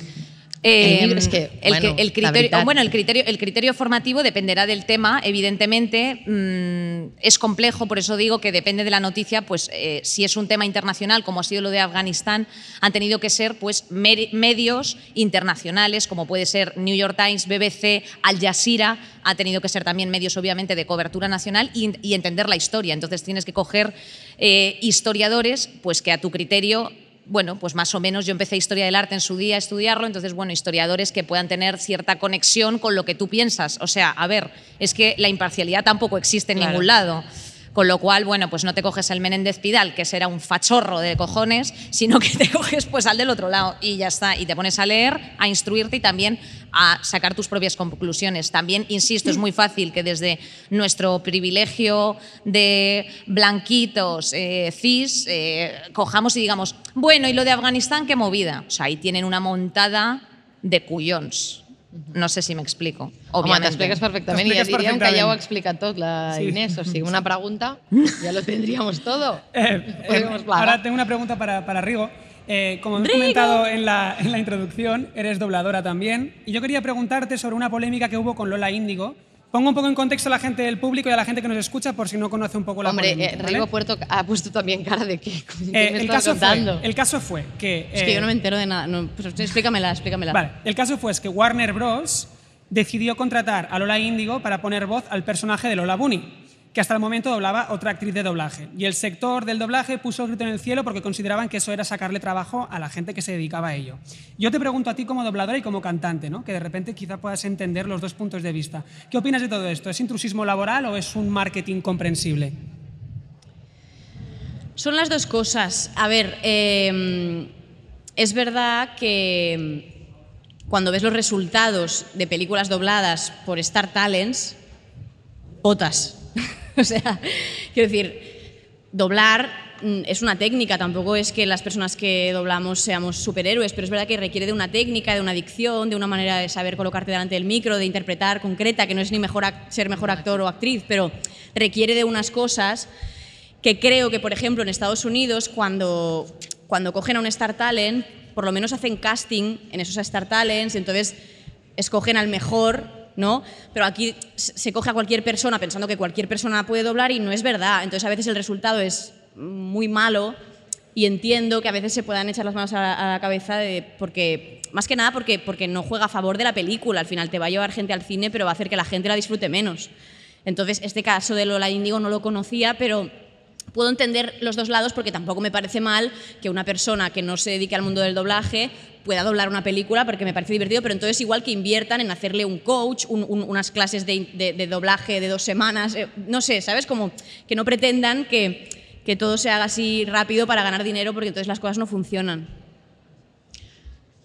Eh, El libro es que, el, bueno, el criterio, bueno, el criterio, el criterio formativo dependerá del tema, evidentemente. mm, es complejo, por eso digo que depende de la noticia, pues eh, si es un tema internacional, como ha sido lo de Afganistán, han tenido que ser pues medios internacionales, como puede ser New York Times, BBC, Al Jazeera, ha tenido que ser también medios obviamente de cobertura nacional y, y entender la historia. Entonces tienes que coger eh, historiadores, pues que a tu criterio bueno, pues más o menos yo empecé historia del arte en su día a estudiarlo, entonces, bueno, historiadores que puedan tener cierta conexión con lo que tú piensas. O sea, a ver, es que la imparcialidad tampoco existe en Claro. ningún lado. Con lo cual, bueno, pues no te coges el Menéndez Pidal, que será un fachorro de cojones, sino que te coges pues al del otro lado y ya está. Y te pones a leer, a instruirte y también a sacar tus propias conclusiones. También, insisto, es muy fácil que desde nuestro privilegio de blanquitos, eh, cis, eh, cojamos y digamos, bueno, ¿y lo de Afganistán qué movida? O sea, ahí tienen una montada de cuyons. No sé si me explico. Home, t'expliques perfectament i ja diríem que ja ho ha explicat tot la Sí. Inés. O sigui, una pregunta, ya lo tendríamos todo. Eh, eh, ahora tengo una pregunta para, para Rigo. Eh, como hemos comentado en la, en la introducción, eres dobladora también. Y yo quería preguntarte sobre una polémica que hubo con Lola Índigo. Pongo un poco en contexto a la gente del público y a la gente que nos escucha por si no conoce un poco la Hombre, polémica. eh, ¿vale? Rigo Puerto ha puesto también cara de que ¿qué Eh, me el, caso contando? fue, el caso fue que... Es que eh, yo no me entero de nada. No, pues explícamela, explícamela. Vale, el caso fue es que Warner Bros. decidió contratar a Lola Índigo para poner voz al personaje de Lola Bunny, que hasta el momento doblaba otra actriz de doblaje. Y el sector del doblaje puso el grito en el cielo porque consideraban que eso era sacarle trabajo a la gente que se dedicaba a ello. Yo te pregunto a ti como dobladora y como cantante, ¿no? que de repente quizá puedas entender los dos puntos de vista. ¿Qué opinas de todo esto? ¿Es intrusismo laboral o es un marketing comprensible? Son las dos cosas. A ver, eh, es verdad que cuando ves los resultados de películas dobladas por Star Talents, potas. o sea, quiero decir, doblar mm, es una técnica, tampoco es que las personas que doblamos seamos superhéroes, pero es verdad que requiere de una técnica, de una dicción, de una manera de saber colocarte delante del micro, de interpretar concreta, que no es ni mejor ser mejor actor o actriz, pero requiere de unas cosas que creo que, por ejemplo, en Estados Unidos, cuando, cuando cogen a un Star Talent, por lo menos hacen casting en esos Star Talents, entonces escogen al mejor, ¿no? Pero aquí se coge a cualquier persona pensando que cualquier persona puede doblar y no es verdad. Entonces a veces el resultado es muy malo y entiendo que a veces se puedan echar las manos a la, cabeza porque más que nada porque, porque no juega a favor de la película. Al final te va a llevar gente al cine, pero va a hacer que la gente la disfrute menos. Entonces, este caso de Lola Índigo no lo conocía, pero puedo entender los dos lados porque tampoco me parece mal que una persona que no se dedique al mundo del doblaje pueda doblar una película porque me parece divertido, pero entonces igual que inviertan en hacerle un coach, un- un- unas clases de, de- de doblaje de dos semanas, eh, no sé, ¿sabes? Como que no pretendan que, que todo se haga así rápido para ganar dinero porque entonces las cosas no funcionan.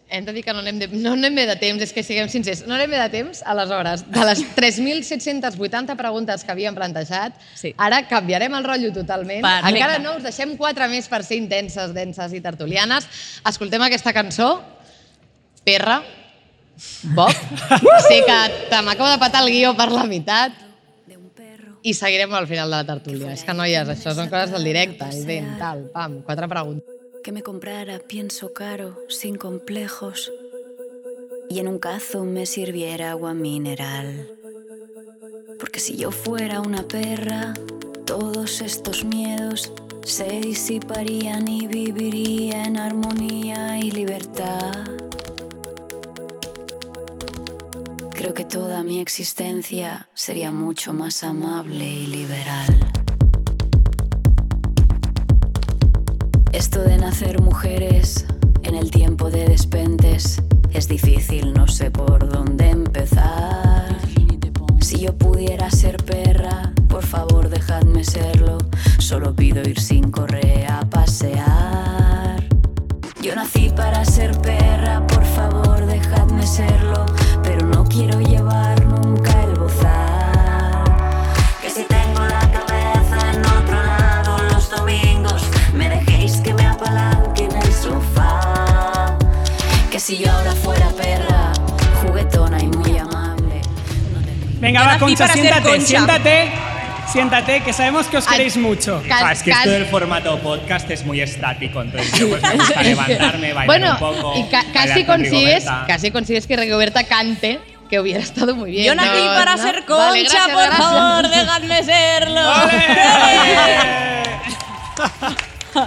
Hem de dir que no anem, de, no anem bé de temps, és que siguem sincers. No anem bé de temps, aleshores, de les 3.780 preguntes que havíem plantejat, Sí. ara canviarem el rotllo totalment. Perfecte. Encara no, us deixem quatre més per ser intenses, denses i tertulianes. Escoltem aquesta cançó, Perra, Bob, sí que te m'acabo de patar el guió per la meitat i seguirem al final de la tertúlia. És que, noies, això són coses del directe. I ben, tal, pam, quatre preguntes. Que me comprara pienso caro, sin complejos, y en un cazo me sirviera agua mineral. Porque si yo fuera una perra, todos estos miedos se disiparían y viviría en armonía y libertad. Creo que toda mi existencia sería mucho más amable y liberal. Esto de nacer mujeres en el tiempo de despentes es difícil, no sé por dónde empezar. Si yo pudiera ser perra, por favor dejadme serlo. Solo pido ir sin correa a pasear. Yo nací para ser perra, por favor dejadme serlo. Pero no quiero llevar si yo ahora fuera perra, juguetona y muy amable. Venga, Yo va, Concha, siéntate, Concha. siéntate. Siéntate, que sabemos que os Ay, queréis mucho. Ca- Ah, es que ca- esto del formato podcast es muy estático, entonces yo pues me gusta levantarme, bailar bueno, un poco. y ca- casi con consigues, casi consigues que Rigoberta cante, que hubiera estado muy bien. Yo nací ¿no? para ¿No? ser concha, Vale, gracias, por gracias. favor, dejadme serlo.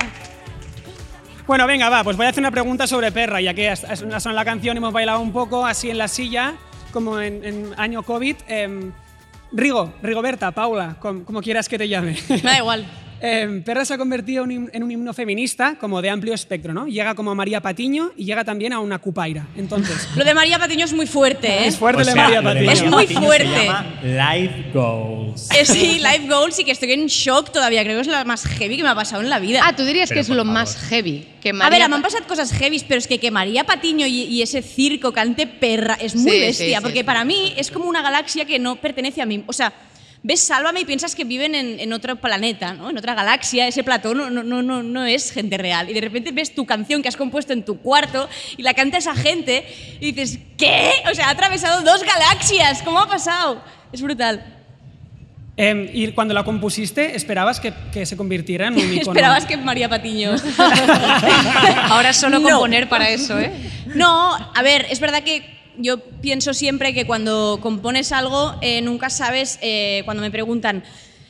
Bueno, venga, va, pues voy a hacer una pregunta sobre perra, ya que has- ha sonado la canción y hemos bailado un poco así en la silla, como en, en año COVID. Em, Rigo, Rigoberta, Paula, com- como quieras que te llame. Me da igual. Em, Perra se ha convertido en un- himno feminista como de amplio espectro, ¿no? Llega como a María Patiño y llega también a una cupaira. Entonces, Lo de María Patiño es muy fuerte, ¿eh? es fuerte O el de sea, María lo de Patiño. Es muy Patiño fuerte. Se llama Life Goals. Eh, sí, Life Goals y que estoy en shock todavía. Creo que es la más heavy que me ha pasado en la vida. Ah, tú dirías Pero que es lo favor. más heavy. Que a María ver, me han pasado cosas heavy, pero es que que María Patiño y, y ese circo cante perra es muy Sí, bestia, sí, porque sí. para mí es como una galaxia que no pertenece a mí. O sea, ves Sálvame y piensas que viven en, en otro planeta, ¿no? en otra galaxia, ese plató no, no, no, no, no es gente real. Y de repente ves tu canción que has compuesto en tu cuarto y la canta esa gente y dices, ¿qué? O sea, ha atravesado dos galaxias, ¿cómo ha pasado? Es brutal. Em, y cuando la compusiste, ¿esperabas que, que se convirtiera en un icono? Esperabas que María Patiño. Ahora solo No. componer para eso, ¿eh? No, a ver, es verdad que yo pienso siempre que cuando compones algo eh, nunca sabes, eh, cuando me preguntan,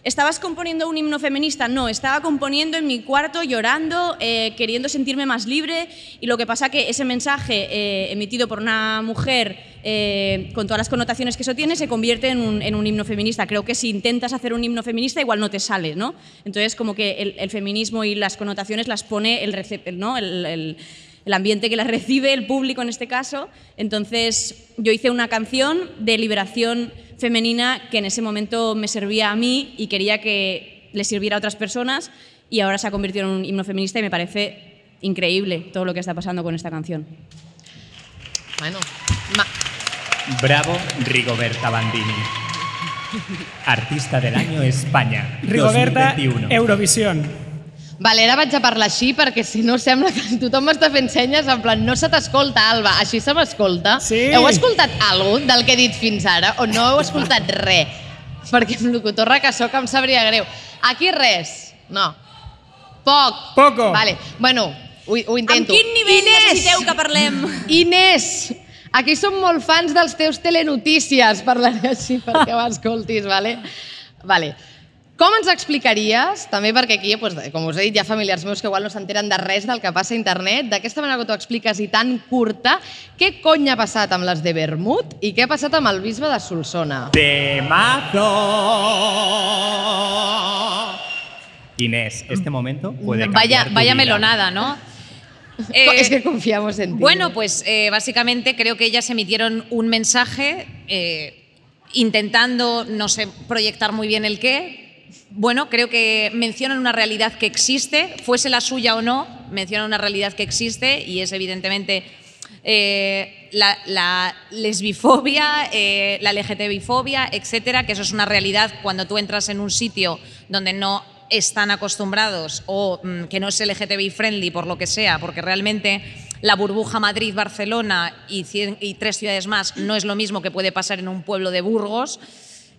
¿estabas componiendo un himno feminista? No, estaba componiendo en mi cuarto llorando, eh, queriendo sentirme más libre y lo que pasa que ese mensaje eh, emitido por una mujer eh, con todas las connotaciones que eso tiene se convierte en un, en un himno feminista. Creo que si intentas hacer un himno feminista igual no te sale, ¿no? Entonces como que el, el feminismo y las connotaciones las pone el, recep- ¿no? el, el- el ambiente que las recibe, el público en este caso. Entonces yo hice una canción de liberación femenina que en ese momento me servía a mí y quería que le sirviera a otras personas y ahora se ha convertido en un himno feminista y me parece increíble todo lo que está pasando con esta canción. Bueno, ma- Bravo, Rigoberta Bandini. Artista del año España. Rigoberta, 2021. Eurovisión. Vale, ara vaig a parlar així perquè si no sembla que tothom m'està fent senyes en plan no se t'escolta, Alba, així se m'escolta. Sí. Heu escoltat alguna del que he dit fins ara o no heu escoltat res? Perquè amb locutorra que sóc em sabria greu. Aquí res. No. Poc. Poco. Vale. Bueno, ho, ho intento. Amb quin nivell necessiteu que parlem? Inés, aquí som molt fans dels teus telenotícies, parlaré així perquè m'escoltis, vale? Vale. Com ens explicaries, també perquè aquí, doncs, com us he dit, hi ha familiars meus que igual no s'enteren de res del que passa a internet, d'aquesta manera que t'ho expliques i tan curta, què cony ha passat amb les de Bermud i què ha passat amb el bisbe de Solsona? ¡Temazo! Inés, este momento puede Vaya, cambiar tu vaya vida. melonada, ¿no? Eh, es que confiamos en ti. Bueno, pues eh, básicamente creo que ellas emitieron un mensaje eh, intentando, no sé, proyectar muy bien el qué. Bueno, creo que mencionan una realidad que existe, fuese la suya o no, mencionan una realidad que existe y es evidentemente eh, la, lesbifobia, eh, la LGTBifobia, etcétera, que eso es una realidad cuando tú entras en un sitio donde no están acostumbrados o mm, que no es LGTBI friendly por lo que sea, porque realmente la burbuja Madrid-Barcelona y, cien- y tres ciudades más no es lo mismo que puede pasar en un pueblo de Burgos,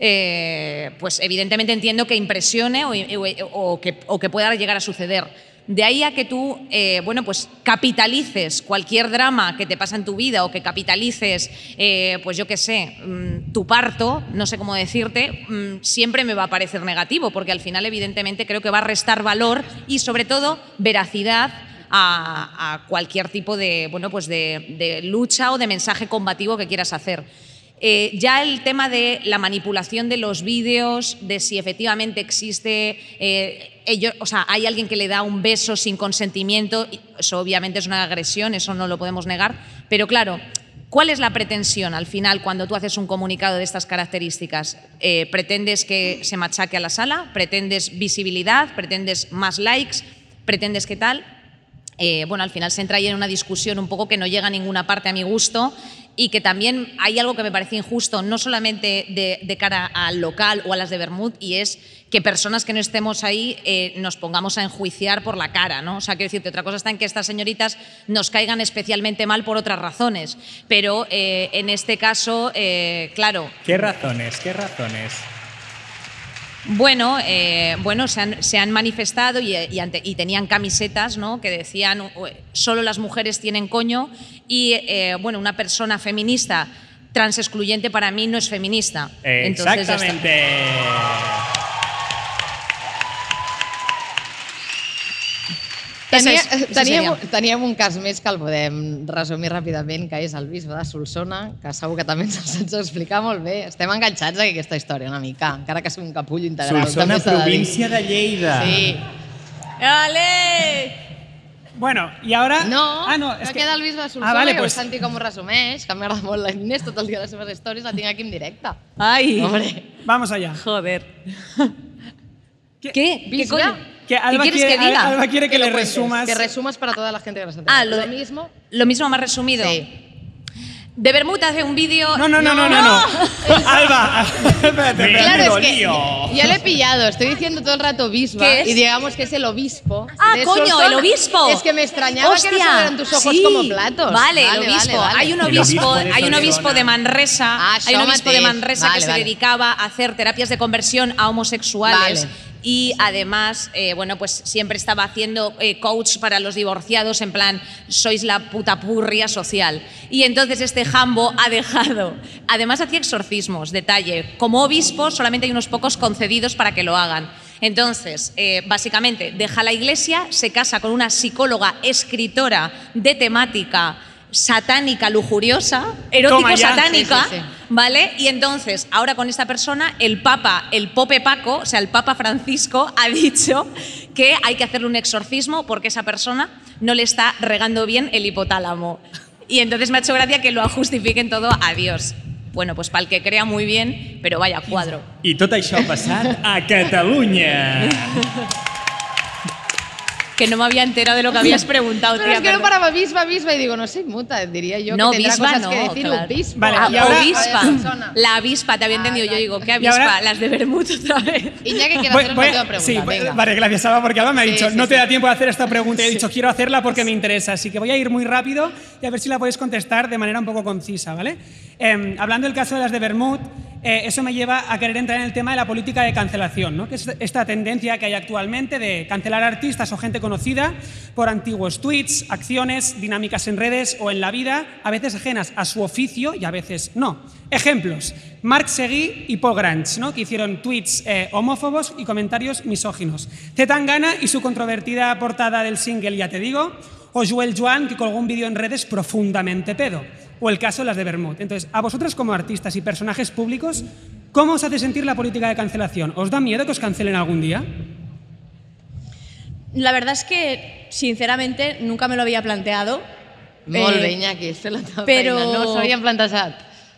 eh, pues evidentemente entiendo que impresione o, que, pueda llegar a suceder. De ahí a que tú, eh, bueno, pues capitalices cualquier drama que te pasa en tu vida o que capitalices, eh, pues yo qué sé, mm, tu parto, no sé cómo decirte, mm, siempre me va a parecer negativo, porque al final evidentemente creo que va a restar valor y sobre todo veracidad a, cualquier tipo de, bueno, pues de lucha o de mensaje combativo que quieras hacer. Eh, ya el tema de la manipulación de los vídeos, de si efectivamente existe, eh, o sea, hay alguien que le da un beso sin consentimiento, eso obviamente es una agresión, eso no lo podemos negar, pero claro, ¿cuál es la pretensión al final cuando tú haces un comunicado de estas características? Eh, ¿Pretendes que se machaque a la sala? ¿Pretendes visibilidad? ¿Pretendes más likes? ¿Pretendes qué tal? eh, bueno, al final se entra ahí en una discusión un poco que no llega a ninguna parte a mi gusto y que también hay algo que me parece injusto, no solamente de, cara al local o a las de Bermud, y es que personas que no estemos ahí eh, nos pongamos a enjuiciar por la cara, ¿no? O sea, quiero decirte, otra cosa está en que estas señoritas nos caigan especialmente mal por otras razones, pero eh, en este caso, eh, claro, ¿Qué razones? ¿Qué razones? Bueno, eh, bueno se, han, se han manifestado y, y ante- y tenían camisetas ¿no? que decían "U- solo las mujeres tienen coño y eh, bueno, una persona feminista trans excluyente para mí no es feminista. Entonces, Tenia, és- teníem, teníem un cas més que el podem resumir ràpidament, que és el bisbe de Solsona, que segur que també ens saps explicar molt bé. Estem enganxats a aquesta història una mica, encara que sigui un capullo integral. Solsona, s'ha de província de Lleida. Sí. ¡Ale! Bueno, y ahora... No, ah, no, no es que... queda el bisbe de Solsona, Ah, vale, que pues- ho sentir com ho resumeix, que m'agrada molt la Inés, tot el dia les seves històries, la tinc aquí en directe. ¡Ay! Hombre. Vamos allá. Joder. ¿Qué? ¿Qué ¿Bisbe? coño? Que Alba, quieres quiere, que diga? Alba quiere que, lo le cuentes, resumas... Que resumas para toda la gente que nos entendido. Ah, lo lo mismo. Lo mismo más resumido. Sí. De Bermuda hace un vídeo... No, no, no, no, no. no. Alba, espérate. Claro, es que ya le he pillado. Estoy diciendo todo el rato ¿Qué es? y digamos que es el obispo. Ah, de coño, Solsona. el obispo. Es que me extrañaba que no Hostia, tus ojos sí. como platos. Vale, Vale, el obispo. vale, vale. Hay un El obispo, obispo de hay un obispo de Manresa, Ah, hay un obispo de. Manresa Vale, que se dedicaba a hacer terapias de conversión a homosexuales. Y además, eh, bueno, pues siempre estaba haciendo eh, coach para los divorciados, en plan, sois la puta purria social. Y entonces este jambo ha dejado. Además, hacía exorcismos, detalle. Como obispo, solamente hay unos pocos concedidos para que lo hagan. Entonces, eh, básicamente, deja la iglesia, se casa con una psicóloga, escritora de temática satánica, lujuriosa, erótico-satánica, Sí, sí, sí. ¿vale? Y entonces, ahora con esta persona, el Papa, el Pope Paco, o sea, el Papa Francisco, ha dicho que hay que hacerle un exorcismo porque esa persona no le está regando bien el hipotálamo. Y entonces me ha hecho gracia que lo justifiquen todo a Dios. Bueno, pues para el que crea muy bien, pero vaya cuadro. I tot això ha passat a Catalunya. Que no me había enterado de lo que habías preguntado, Pero tía. es que no paraba bisba, bisba y digo, no soy muta, diría yo No, que tendrá bisba cosas no, que decir claro. obispo. Vale, Ah, y ahora-. La avispa, te había entendido. Yo digo, ¿qué avispa? ahora- Las de Bermud otra vez. Iñaki Voy- hacer una sí, pregunta. voy- venga. vale, gracias Alba, porque Alba me ha Sí, dicho, sí, no te sí. da tiempo de hacer esta pregunta. Y he dicho, quiero hacerla porque me interesa. Así que voy a ir muy rápido y a ver si la podéis contestar de manera un poco concisa, ¿vale? Eh, hablando del caso de las de Bermud, eh, eso me lleva a querer entrar en el tema de la política de cancelación, ¿no? que es esta tendencia que hay actualmente de cancelar artistas o gente conocida por antiguos tweets, acciones, dinámicas en redes o en la vida, a veces ajenas a su oficio y a veces no. Ejemplos, Marc Seguí y Paul Grange, ¿no? que hicieron tweets eh, homófobos y comentarios misóginos. Zetangana y su controvertida portada del single Ya te digo, o Joel Joan, que colgó un vídeo en redes profundamente pedo, o el caso de las de Bermud. Entonces, a vosotros como artistas y personajes públicos, ¿cómo os hace sentir la política de cancelación? ¿Os da miedo que os cancelen algún día? La verdad es que, sinceramente, nunca me lo había planteado. Molt Eh, bé, Iñaki, has fet la teva però- feina. No s'havien plantejat.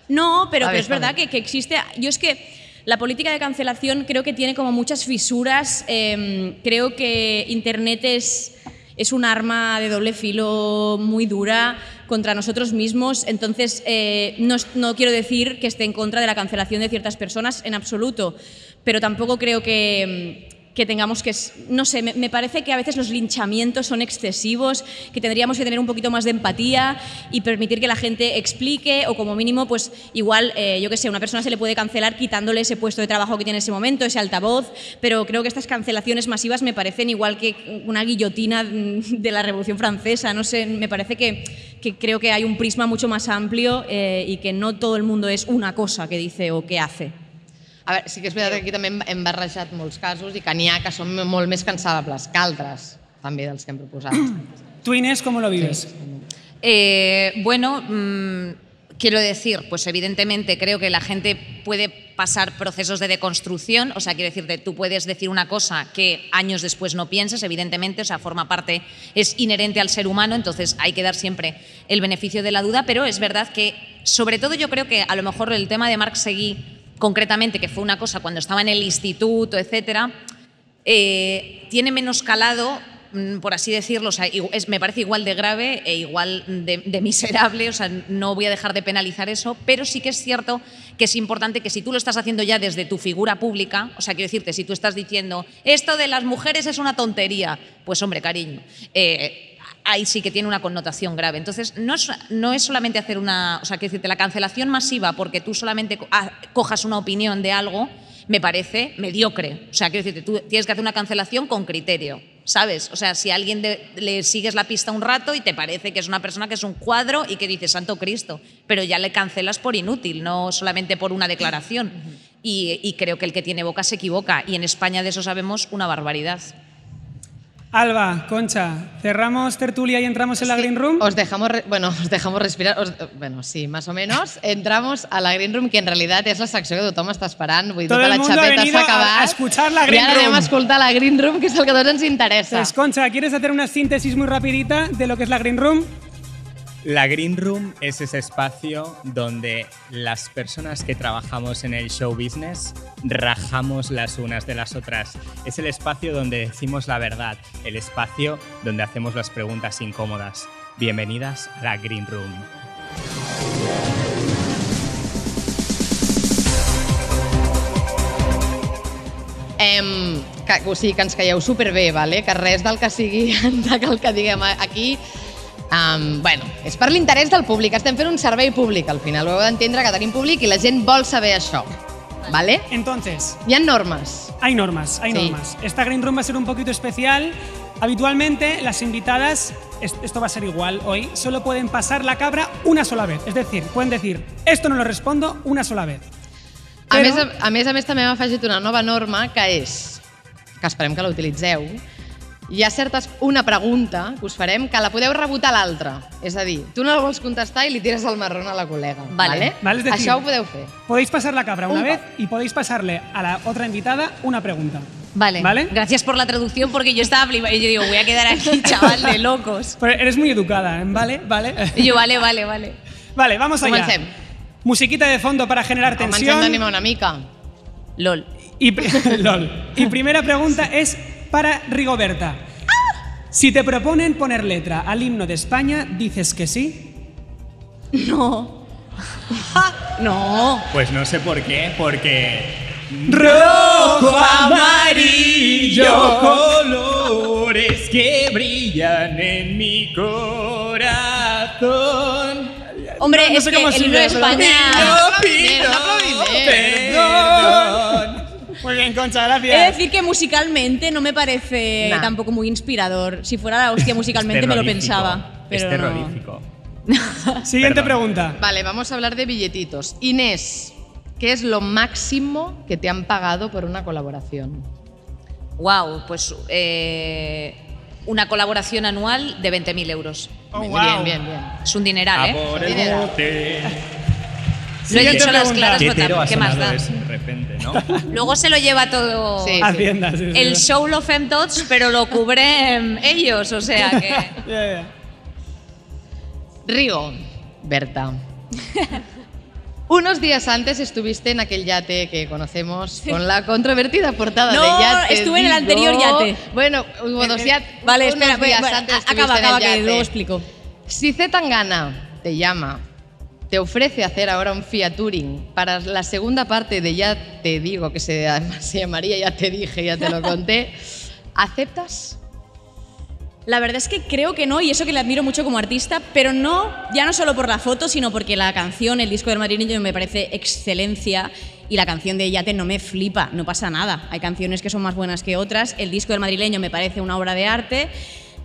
No, pero, es verdad que, que existe. Yo es que la política de cancelación creo que tiene como muchas fisuras. eh, creo que Internet es, es un arma de doble filo muy dura contra nosotros mismos. Entonces, eh, no, es- no quiero decir que esté en contra de la cancelación de ciertas personas en absoluto, pero tampoco creo que. Que tengamos que, no sé, me, parece que a veces los linchamientos son excesivos, que tendríamos que tener un poquito más de empatía y permitir que la gente explique o como mínimo, pues igual, eh, yo que sé, una persona se le puede cancelar quitándole ese puesto de trabajo que tiene en ese momento, ese altavoz, pero creo que estas cancelaciones masivas me parecen igual que una guillotina mm, de la Revolución Francesa, no sé, me parece que, que creo que hay un prisma mucho más amplio eh, y que no todo el mundo es una cosa que dice o que hace. A veure, sí que és veritat que aquí també hem, barrejat molts casos i que n'hi ha que són molt més cancel·lables que altres, també dels que hem proposat. Tú, Inés, ¿cómo lo vives? Eh, bueno, mm, quiero decir, pues evidentemente creo que la gente puede pasar procesos de deconstrucción, o sea, quiero decirte, tú puedes decir una cosa que años después no pienses, evidentemente, o sea, forma parte, es inherente al ser humano, entonces hay que dar siempre el beneficio de la duda, pero es verdad que, sobre todo yo creo que a lo mejor el tema de Marc Seguí, concretamente, que fue una cosa cuando estaba en el instituto, etcétera, eh, tiene menos calado, mm, por así decirlo, o sea, es- me parece igual de grave e igual de, de miserable, o sea, no voy a dejar de penalizar eso, pero sí que es cierto que es importante que si tú lo estás haciendo ya desde tu figura pública, o sea, quiero decirte, si tú estás diciendo, esto de las mujeres es una tontería, pues hombre, cariño, eh, ahí sí que tiene una connotación grave. Entonces, no es, no es solamente hacer una, o sea, quiero decirte, la cancelación masiva porque tú solamente co- cojas una opinión de algo, me parece mediocre. O sea, quiero decirte, tú tienes que hacer una cancelación con criterio, ¿sabes? O sea, si a alguien de- le sigues la pista un rato y te parece que es una persona que es un cuadro y que dice Santo Cristo, pero ya le cancelas por inútil, no solamente por una declaración. Y, y creo que el que tiene boca se equivoca. Y en España de eso sabemos una barbaridad. Alba, Concha, ¿cerramos tertulia y entramos en la Green Room? Os dejamos, bueno, os dejamos respirar, os- bueno, sí, más o menos. Entramos a la Green Room, que en realitat és la secció que tothom està esperant. Vull dir, Todo tota la xapeta s'ha a- acabat. a escuchar la Green I ara anem a escoltar la Green Room, que és el que a tots ens interessa. Pues, Concha, ¿quieres hacer una síntesis muy rapidita de lo que es la Green Room? La Green Room es ese espacio donde las personas que trabajamos en el show business rajamos las unas de las otras. Es el espacio donde decimos la verdad, el espacio donde hacemos las preguntas incómodas. Bienvenidas a la Green Room. Em, que, o sigui, que ens vale? que res del que sigui aquí Um, bueno, és per l'interès del públic. Estem fent un servei públic, al final. Ho heu d'entendre que tenim públic i la gent vol saber això. ¿Vale? Entonces, Hi ha normes. hay normas, hay Sí. normas. Esta Green Room va a ser un poquito especial. Habitualmente las invitadas, es- esto va a ser igual hoy, solo pueden pasar la cabra una sola vez. Es decir, pueden decir, esto no lo respondo una sola vez. A Però- més, a, a més a més, també hem afegit una nova norma que és, que esperem que la utilitzeu, hi ha certes, una pregunta que us farem que la podeu rebotar a l'altra. És a dir, tu no la vols contestar i li tires el marrón a la col·lega. Vale. Vale, decir- Això ho podeu fer. Podéis pasar la cabra una Un vez y podéis pasarle a la otra invitada una pregunta. Vale. ¿Vale? Gracias por la traducción porque yo estaba flipando. Y yo digo, voy a quedar aquí, chaval, de locos. Pero eres muy educada, ¿eh? ¿vale? Vale. Y yo, vale, vale, vale. Vale, vamos allá. Comencem. Musiquita de fondo para generar Home, ens hem tensión. d'animar una mica. LOL. Pri- lol. y primera pregunta es para Rigoberta. Si te proponen poner letra al himno de España, ¿dices que sí? No. no. Pues no sé por qué, porque Rojo, amarillo, colores que brillan en mi corazón. Hombre, No es sé que cómo el himno de España... Muy bien, Concha, He de gracias. decir que musicalmente no me parece Nah. tampoco muy inspirador. Si fuera la hostia musicalmente me lo pensaba. Pero es no. terrorífico. Siguiente Perdón. pregunta. Vale, vamos a hablar de billetitos. Inés, ¿qué es lo máximo que te han pagado por una colaboración? Wow, pues eh, una colaboración anual de 20.000 euros. Oh, bien, wow. bien, bien. Es un dineral, A ¿eh? por el Dinero. Lo he dicho a las claras, Qué pero hetero ha ¿qué más da? de repente, ¿no? Luego se lo lleva todo Sí. Hacienda, sí, sí. el show lo fem tots, pero lo cubren ellos, o sea que... Ya, ya. Rigo, Berta. Unos días antes estuviste en aquel yate que conocemos con la controvertida portada No, de yate. estuve en el anterior yate. Bueno, hubo dos yates. Vale, unos espera, días bueno, antes a- acaba, acaba, que luego explico. Si Z Tangana te llama, te ofrece hacer ahora un featuring para la segunda parte de Ya te digo, que se, además se llamaría Ya te dije, ya te lo conté, ¿aceptas? La verdad es que creo que no, y eso que le admiro mucho como artista, pero no, ya no solo por la foto, sino porque la canción, el disco del madrileño me parece excelencia y la canción de Yate no me flipa, no pasa nada. Hay canciones que son más buenas que otras, el disco del madrileño me parece una obra de arte.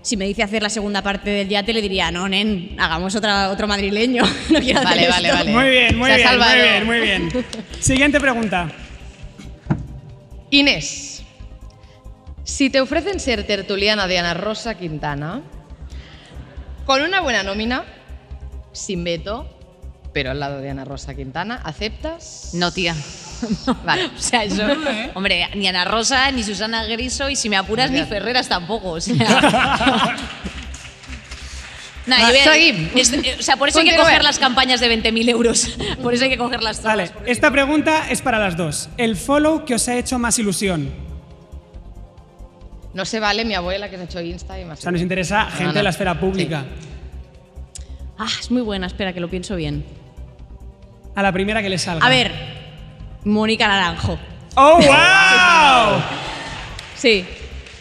Si me dice hacer la segunda parte del Yate, le diría, no, nen, hagamos otra, otro madrileño. No quiero hacer Vale, vale, esto". vale. Muy bien, muy Se ha bien, muy bien, muy bien. Siguiente pregunta. Inés, si te ofrecen ser tertuliana de Ana Rosa Quintana, con una buena nómina, sin veto, pero al lado de Ana Rosa Quintana, ¿aceptas? No, tía. Vale. O sea, eso. Hombre, ni Ana Rosa, ni Susana Griso, y si me apuras, ni Ferreras tampoco. O sea. Nah, yo voy a- Seguim. es- eh, o sea, por eso hay que coger las campañas de 20.000 euros. Por eso hay que cogerlas todas. Vale, esta pregunta es para las dos. El follow que os ha hecho más ilusión. No se vale mi abuela que se ha hecho Insta y más. O sea, nos interesa gente no. de la esfera pública. Ah, es muy buena, espera, que lo pienso bien. A la primera que le salga. A ver, Mónica Naranjo. ¡Oh, wow! Sí.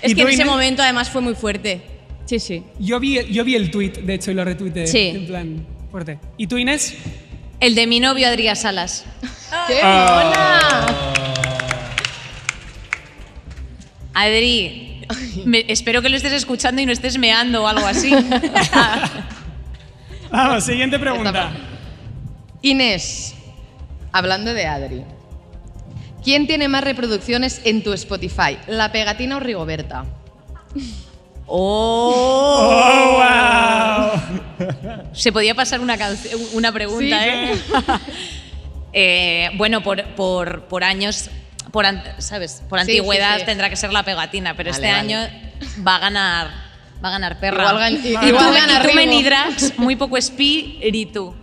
¿Y Es que en ese momento además fue muy fuerte. Sí, sí. Yo vi, yo vi el tweet, de hecho, y lo retuiteé. Sí. En plan, fuerte. ¿Y tú, Inés? El de mi novio Adrián Salas. ¡Qué Ah. Adri, me- espero que lo estés escuchando y no estés meando o algo así. Vamos, siguiente pregunta. Inés, hablando de Adri, ¿quién tiene más reproducciones en tu Spotify? ¿La pegatina o Rigoberta? ¡Oh! ¡Oh, wow! Se podía pasar una, una pregunta, Sí, ¿eh? Eh, bueno, por, por, por años, por, an- ¿sabes? Por Sí, antigüedad sí, sí. tendrá que ser la pegatina, pero Vale, este vale. año va a ganar, va a ganar perra. Igual gan- y, igual tú, gana y tú me Rigo. nidrax, muy poco espíritu.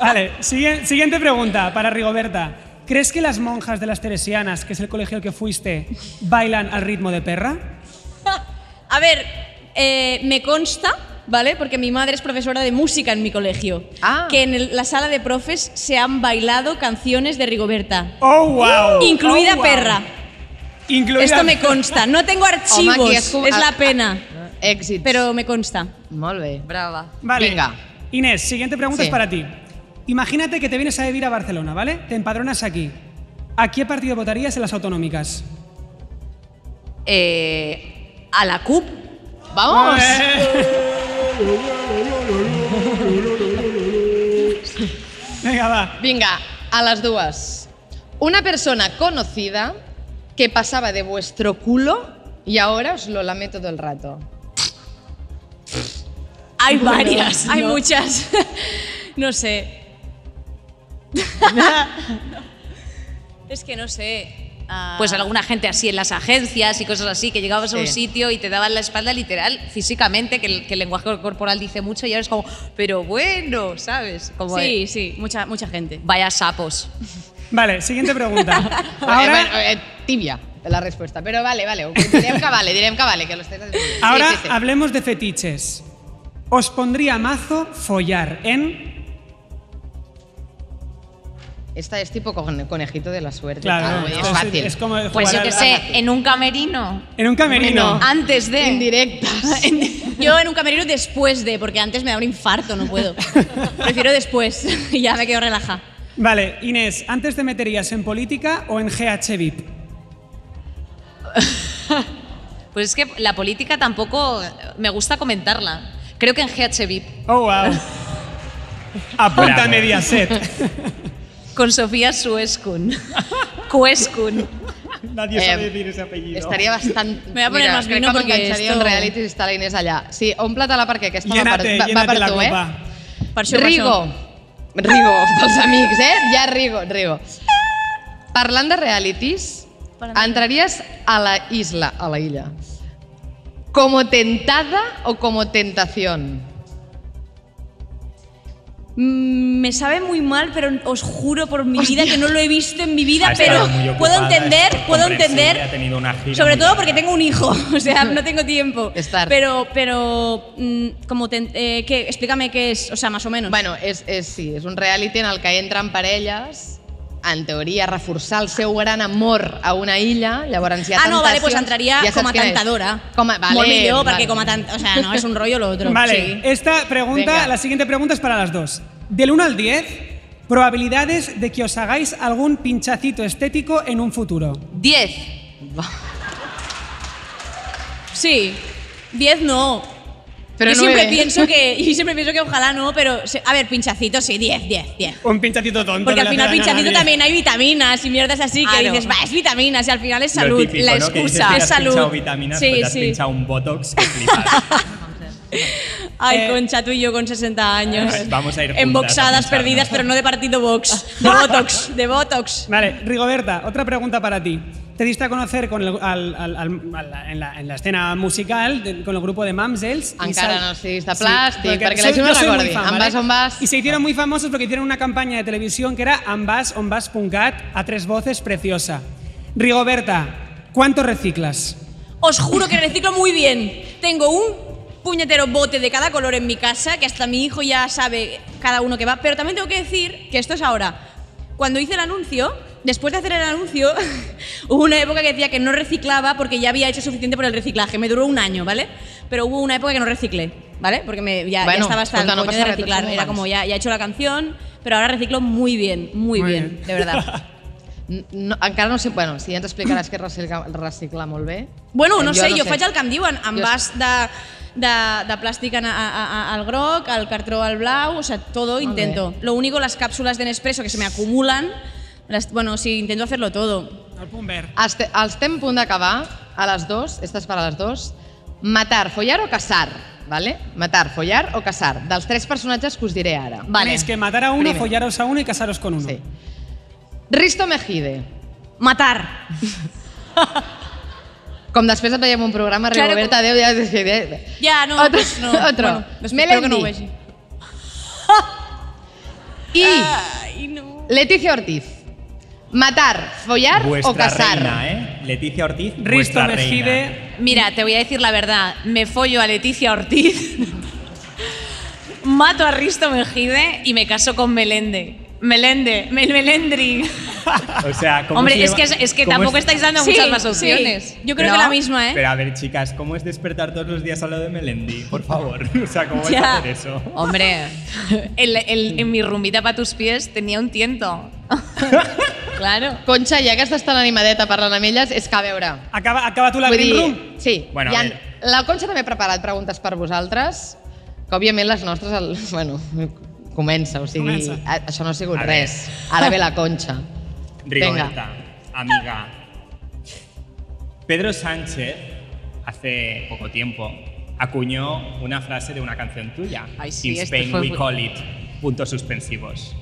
Vale, siguiente pregunta para Rigoberta. ¿Crees que las monjas de las Teresianas, que es el colegio al que fuiste, bailan al ritmo de perra? A ver, eh, me consta, ¿vale? Porque mi madre es profesora de música en mi colegio. Ah. Que en el- la sala de profes se han bailado canciones de Rigoberta. ¡Oh, wow! Incluida Oh, wow. Perra. Incluida Esto me consta. No tengo archivos, Home, com- es la pena. Èxits. Pero me consta. Molt bé. Brava. Vale. Venga. Inés, siguiente pregunta Sí. es para ti. Imagínate que te vienes a vivir a Barcelona, ¿vale? Te empadronas aquí. ¿A qué partido votarías en las autonómicas? Eh, a la CUP. ¡Vamos! Venga, va. Venga, a las dues. Una persona conocida que pasaba de vuestro culo y ahora os lo lame todo el rato. Hay varias, hay muchas. no sé. es que no sé. Ah, Pues alguna gente así en las agencias y cosas así, que llegabas a un Sí. sitio y te daban la espalda literal, físicamente, que el, que el lenguaje corporal dice mucho y ahora es como, pero bueno, ¿sabes? Como de, Sí, sí, mucha, mucha gente. vaya sapos. Vale, siguiente pregunta. Ahora, Ahora, eh, tibia la respuesta, pero vale, vale. Direm que vale, direm que vale, que lo estáis haciendo. Sí, ahora sí, sí. hablemos de fetiches. Os pondría mazo follar en... Esta es tipo con- conejito de la suerte. Claro, Ah, no, es fácil. Es como Pues yo qué sé, en un camerino, En un camerino. Bueno. antes de... Indirectas. Yo en un camerino después de, porque antes me da un infarto, no puedo. Prefiero después y ya me quedo relajada. Vale, Inés, ¿antes te meterías en política o en GH VIP? Pues es que la política tampoco me gusta comentarla. Creo que en GH VIP, Oh, wow. Apunta Mediaset. Con Sofía Suescun. Cuescun. Nadie Eh, sabe decir ese apellido. Estaria bastant... Me voy a poner Mira, más vino que porque esto- un reality si està la Inés allà. Sí, omple-te-la perquè aquesta va Llénate, per, va, va per la tu, eh? copa. Per això, per Rigo. això. Rigo, pels amics, eh? Ja Rigo, Rigo. Parlant de realities, entraries a la isla, a la illa, como tentada o como tentación? Mm, Me sabe muy mal, pero os juro por mi vida que no lo he visto en mi vida, pero puedo entender, es puedo entender. Ha tenido una gira Sobre todo larga. porque tengo un hijo, o sea, no tengo tiempo. Estar. Pero, pero, mm, como te, eh, ¿qué? explícame qué es, o sea, más o menos. Bueno, és, és, sí, és un reality en el que entren parelles en teoria, reforçar el seu gran amor a una illa, llavors hi ha ah, no, vale, pues entraría ja como a és. tentadora. Com a, vale, Molt millor, vale. perquè com a tant, o sea, no, es un rollo lo otro. Vale, Sí. esta pregunta, Venga. la siguiente pregunta es para las dos. Del 1 al 10, probabilidades de que os hagáis algún pinchacito estético en un futuro. 10. Sí, 10 no. Pero yo siempre pienso que yo siempre pienso que ojalá no, pero a ver, pinchacito sí, 10, 10, 10. Un pinchacito tonto. Porque al final pinchacito nadie. también hay vitaminas y mierdas así que dices, va, es vitaminas y al final es salud. típico, la ¿no? Que dices excusa que es has pinchado salud. vitaminas, sí, pero te has pinchado un botox que flipas. Ay, Eh, Concha, tú y yo con 60 años. Vamos a ir Emboxadas, pincharnos. perdidas, pero no de partido box. De botox, de botox. Vale, Rigoberta, otra pregunta para ti. Te diste a conocer con el- al- al- al- al- en, la, en la escena musical de- con el grupo de Mamsels. Encara no siguis de plàstic, porque perquè la soy- gent no yo soy muy recordi. fan, En vas on vas. Y se hicieron muy famosos porque hicieron una campaña de televisión que era Ambas, Onbas.cat, a tres voces, preciosa. Rigoberta, ¿cuánto reciclas? Os juro que reciclo muy bien. Tengo un puñetero bote de cada color en mi casa, que hasta mi hijo ya sabe cada uno que va. Pero también tengo que decir que esto es ahora. Cuando hice el anuncio, después de hacer el anuncio, hubo una época que decía que no reciclaba porque ya había hecho suficiente por el reciclaje. Me duró un año, ¿vale? Pero hubo una época que no reciclé, ¿vale? Porque me, ya, ya Bueno, estaba hasta el no coño pasa de reciclar. Era como, ya, ya he hecho la canción, pero ahora reciclo muy bien, muy, Muy bien, bien. de verdad. No, encara no sé, bueno, si ja ens explicaràs que reciclar, reciclar molt bé. Bueno, no Jo sé, jo faig el que em diuen, Jo- envàs de, de, de plàstic en- a, a, a- al groc, el cartró al blau, o sea, todo intento. Lo único, las cápsulas de Nespresso que se me acumulan, bueno, sí, intento hacerlo todo. Al Pumber. Este, estem a punt d'acabar a les dos, esta és per a les dos. Matar, follar o casar, ¿vale? Matar, follar o casar. Dels tres personatges que us diré ara. Tenéis que matar a uno, Primer. follaros a uno y casaros con uno. Sí. Risto Mejide. Matar. Com després et veiem un programa, Claro, Rigoberta, adéu, ja... ja- Ya, no, Otro, pues no. otro. Bueno, espero que no ho Melendi. vegi. I Ai, no. Leticia Ortiz. Matar, follar Vuestra o casar. reina, ¿eh? Leticia Ortiz, Risto. Mejide. Mira, te voy a decir la verdad. Me follo a Leticia Ortiz, mato a Risto Mejide y me caso con Melende. Melende, Mel Melendri. O sea, ¿cómo Hombre, se es llama- que, es que cómo tampoco es- estáis dando Sí, muchas más sí. opciones. Yo creo ¿No? que la misma, ¿eh? Pero a ver, chicas, ¿cómo es despertar todos los días a lo de Melendi? Por favor. O sea, ¿cómo vais Ya. a hacer eso? Hombre, el- el- en mi rumbita para tus pies tenía un tiento. claro. Conxa, ja que estàs tan animadeta parlant amb elles, és que a veure... Acaba, acaba tu la Vull green dir, room. sí, Bueno, ha, la Conxa també ha preparat preguntes per vosaltres, que òbviament les nostres, el, bueno, comença, o sigui, Comença. a, això no ha sigut A res. Ara ve la Conxa. Rigoberta, amiga. Pedro Sánchez, hace poco tiempo, acuñó una frase de una canción tuya. Ay, sí, In este Spain fue we call it. Puntos suspensivos.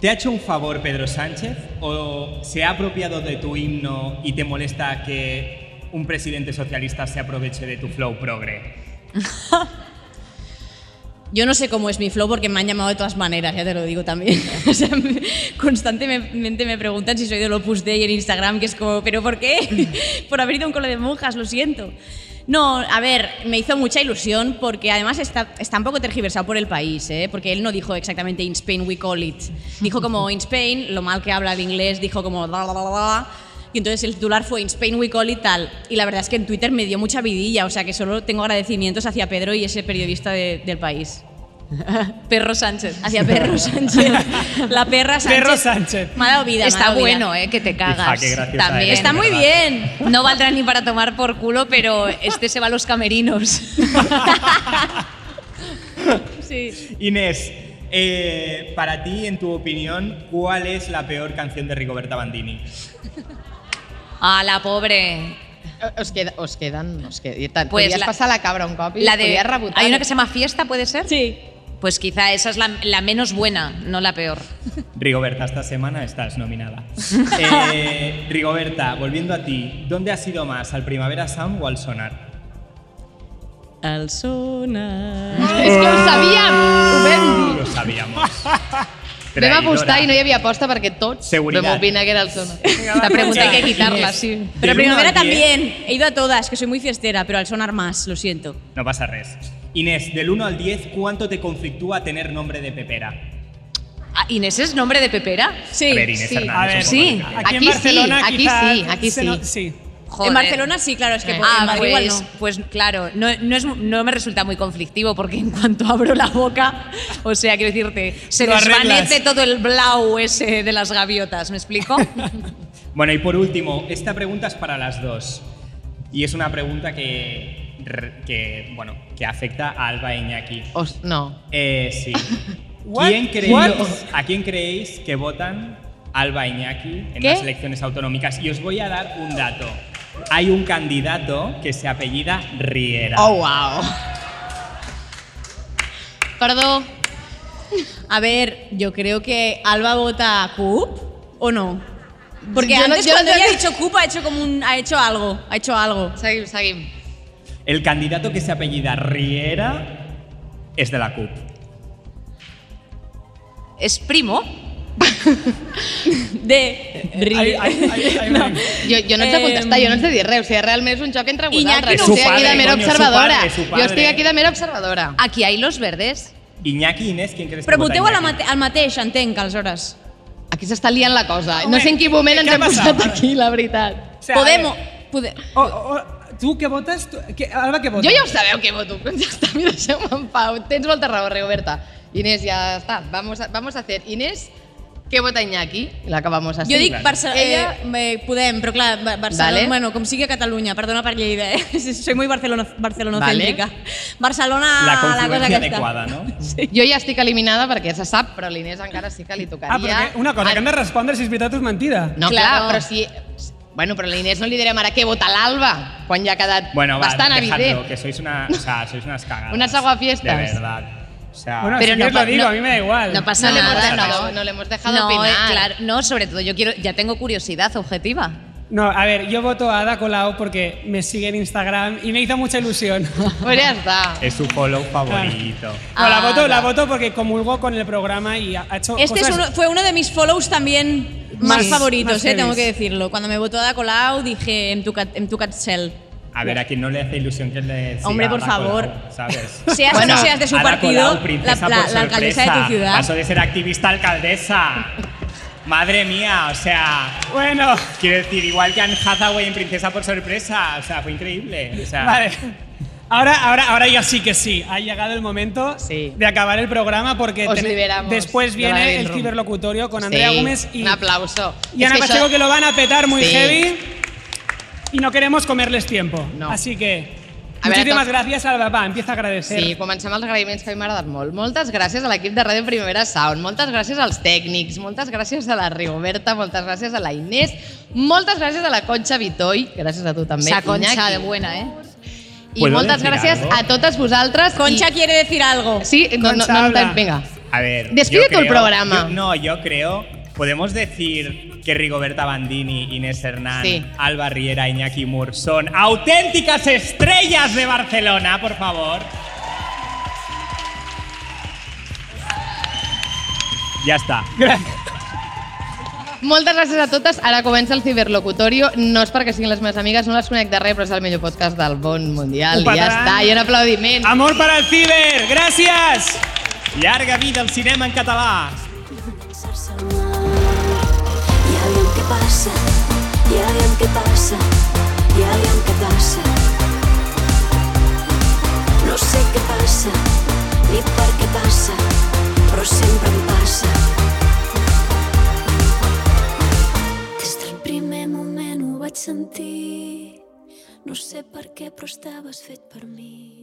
¿Te ha hecho un favor Pedro Sánchez o se ha apropiado de tu himno y te molesta que un presidente socialista se aproveche de tu flow progre? Yo no sé cómo es mi flow porque me han llamado de todas maneras, ya te lo digo también. O sea, me- constantemente me preguntan si soy del Opus Dei en Instagram, que es como, ¿pero por qué? por haber ido a un cole de monjas, lo siento. No, a ver, me hizo mucha ilusión porque además está, está un poco tergiversado por el país, ¿eh? porque él no dijo exactamente In Spain we call it. Dijo como In Spain, lo mal que habla el inglés, dijo como bla, bla, bla, y entonces el titular fue In Spain we call it tal. Y la verdad es que en Twitter me dio mucha vidilla, o sea que solo tengo agradecimientos hacia Pedro y ese periodista de- del país. Perro Sánchez. Hacia Perro Sánchez. La perra Sánchez. Perro Sánchez. Me ha dado vida. Está dado vida. bueno, ¿eh? Que te cagas. Hija, qué graciosa También. eres, Está muy ¿verdad? bien. No valdrá ni para tomar por culo, pero este se va a los camerinos. Sí. Inés, eh, para ti, en tu opinión, ¿cuál es la peor canción de Rigoberta Bandini? Ah, la pobre. Os, queda, os queden... Os queden. Pues la- la cabra un La de, hay una que se llama Fiesta, ¿puede ser? Sí. Pues quizá esa es la, la menos buena, no la peor. Rigoberta, esta semana estás nominada. Eh, Rigoberta, volviendo a ti, ¿dónde has ido más, al Primavera Sound o al Sonar? el sonar. És que vam dir. Lo sabíamos. Vam apostar i no hi havia aposta perquè tots Seguridad. vam opinar que era el sonar. La pregunta hay que quitarla, sí. Pero primavera también. He ido a todas, que soy muy fiestera, pero al sonar más, lo siento. No pasa res. Inés, del 1 al 10, ¿cuánto te conflictúa tener nombre de pepera? Ah, ¿Inés es nombre de Pepera? Sí. A ver, Inés sí. Hernández. A ver, sí. Aquí, Aquí en Barcelona sí, aquí sí, aquí se no- sí. Joder. En Barcelona sí, claro, es que Eh. en Ah, Madrid igual pues, no. pues claro, no, no, es, no me resulta muy conflictivo porque en cuanto abro la boca, o sea, quiero decirte, se Lo arreglas. desvanece todo el blau ese de las gaviotas, ¿me explico? Bueno, y por último, esta pregunta es para las dos. Y es una pregunta que, que, bueno, que afecta a Alba e Iñaki. Os, no. Eh, sí. ¿A quién creéis que votan Alba e Iñaki en ¿Qué? las elecciones autonómicas? Y os voy a dar un dato. Hay un candidato que se apellida Riera. Oh, wow. Perdó. A ver, yo creo que Alba vota a CUP, ¿o no? Porque Yo no- antes yo cuando tengo ella ha que- dicho CUP ha hecho como un, ha hecho algo, ha hecho algo. Seguim, seguim. El candidato que se apellida Riera es de la CUP. ¿Es primo? De Ri- hay- hay- hay una- Jo, jo no ets de contestar, jo no ets de dir res. O sigui, realment és un xoc entre Iñaki vosaltres. no Jo ho estic aquí de mera coño, su observadora. padre, su Jo padre. estic aquí de mera observadora. Aquí hay los verdes. Iñaki i Inés, ¿quién crees Però que vota voteu a la Iñaki? mate al mateix, entenc, aleshores. Aquí s'està liant la cosa. Home, No sé en quin moment què ens ha hem passat? posat aquí, la veritat. O sea, a Podemos... ver, Pode... o- o- ¿Tú qué votas? ¿Tú- qué- Alba, ¿qué vota? Jo ja ho sabeu què voto. Ja està, mira, deixeu-me en pau. Tens molta raó, Rigoberta. Inés, ja està. Vamos a, vamos a hacer. Inés, què vota Iñaki? I l'acabamos així. Jo dic Barcelona... Ella- Eh, eh, podem, però clar, Ba- Barcelona... Vale. Bueno, com sigui a Catalunya, perdona per Lleida, eh? Soy muy barcelono, barcelonocéntrica. Barcelona, La la, cosa aquesta. adecuada, ¿no? Jo ja estic eliminada perquè se sap, però l'Inés encara sí que li tocaria... Ah, però que, una cosa, que hem de respondre si és veritat o és mentida. No, clar, Claro. però si... Bueno, però a l'Inés no li direm ara què vota l'Alba, quan ja ha quedat Bueno, va, bastant dejadlo, evident. que sois, una, o sea, sois unas cagadas. Unas aguafiestas. De verdad. O sea, Bueno, Pero si no lo digo, no- a mí me da igual. No pasa no le hemos nada, dejado, no. no le hemos dejado No, eh, opinar. claro, no, sobre todo yo quiero, ya tengo curiosidad objetiva. No, a ver, yo voto a Ada Colau porque me sigue en Instagram y me hizo mucha ilusión. Pues ya está. es su follow favorito. No, la, Ah, voto, la voto porque comulgó con el programa y ha hecho Este es cosas... uno- fue uno de mis follows también más Sí, favoritos, más eh, tengo que decirlo. Cuando me votó Ada Colau dije, en tu, en tu. A ver, a quien no le hace ilusión que le siga Hombre, por Ada Colau, favor. ¿sabes? Seas Bueno, o no seas de su Ada partido, Colau, la, princesa la- por la alcaldesa de tu ciudad. Pasó de ser activista a alcaldesa. Madre mía, o sea, Bueno, quiero decir, igual que Anne Hathaway en Princesa por sorpresa, o sea, fue increíble. O sea, vale. Ahora, ahora, ahora ya sí que sí. Ha llegado el momento Sí. de acabar el programa porque Os liberamos después viene el ciberlocutorio con Andrea Sí, Gómez y, Un aplauso. y Ana És que Pacheco això- que lo van a petar muy Sí. heavy y no queremos comerles tiempo. No. Así que A veure, muchísimas tot- gracias, Alba. Va, empieza a agradecer. Sí, comencem els agraïments que a mi m'ha agradat molt. Moltes gràcies a l'equip de Ràdio Primavera Sound, moltes gràcies als tècnics, moltes gràcies a la Rigoberta, moltes gràcies a la Inés, moltes gràcies a la Conxa Vitoy, gràcies a tu també, Esa concha Iñaki. de buena, ¿eh? I ¿Puedo moltes gràcies algo? a totes vosaltres. Concha i... quiere decir algo. Sí, no, no, Concha, no, no, venga. A ver. Despide yo tú el programa. yo- no, yo creo. Podemos decir que Rigoberta Bandini, Inés Hernán, Sí. Alba Riera, Iñaki Mur son auténticas estrellas de Barcelona, por favor. Ya está. Moltes gràcies a totes. Ara comença el Ciberlocutorio. No és perquè siguin les meves amigues, no les conec de res, però és el millor podcast del món mundial. I ja està, i un aplaudiment. Amor para el ciber. Gracias. Llarga vida al cinema en català. Que pasa, y avión que pasa, y avión que pasa. No sé què passa, ni per què passa, però sempre em passa. Des del primer moment ho vaig sentir. No sé per què, però estaves fet per mi.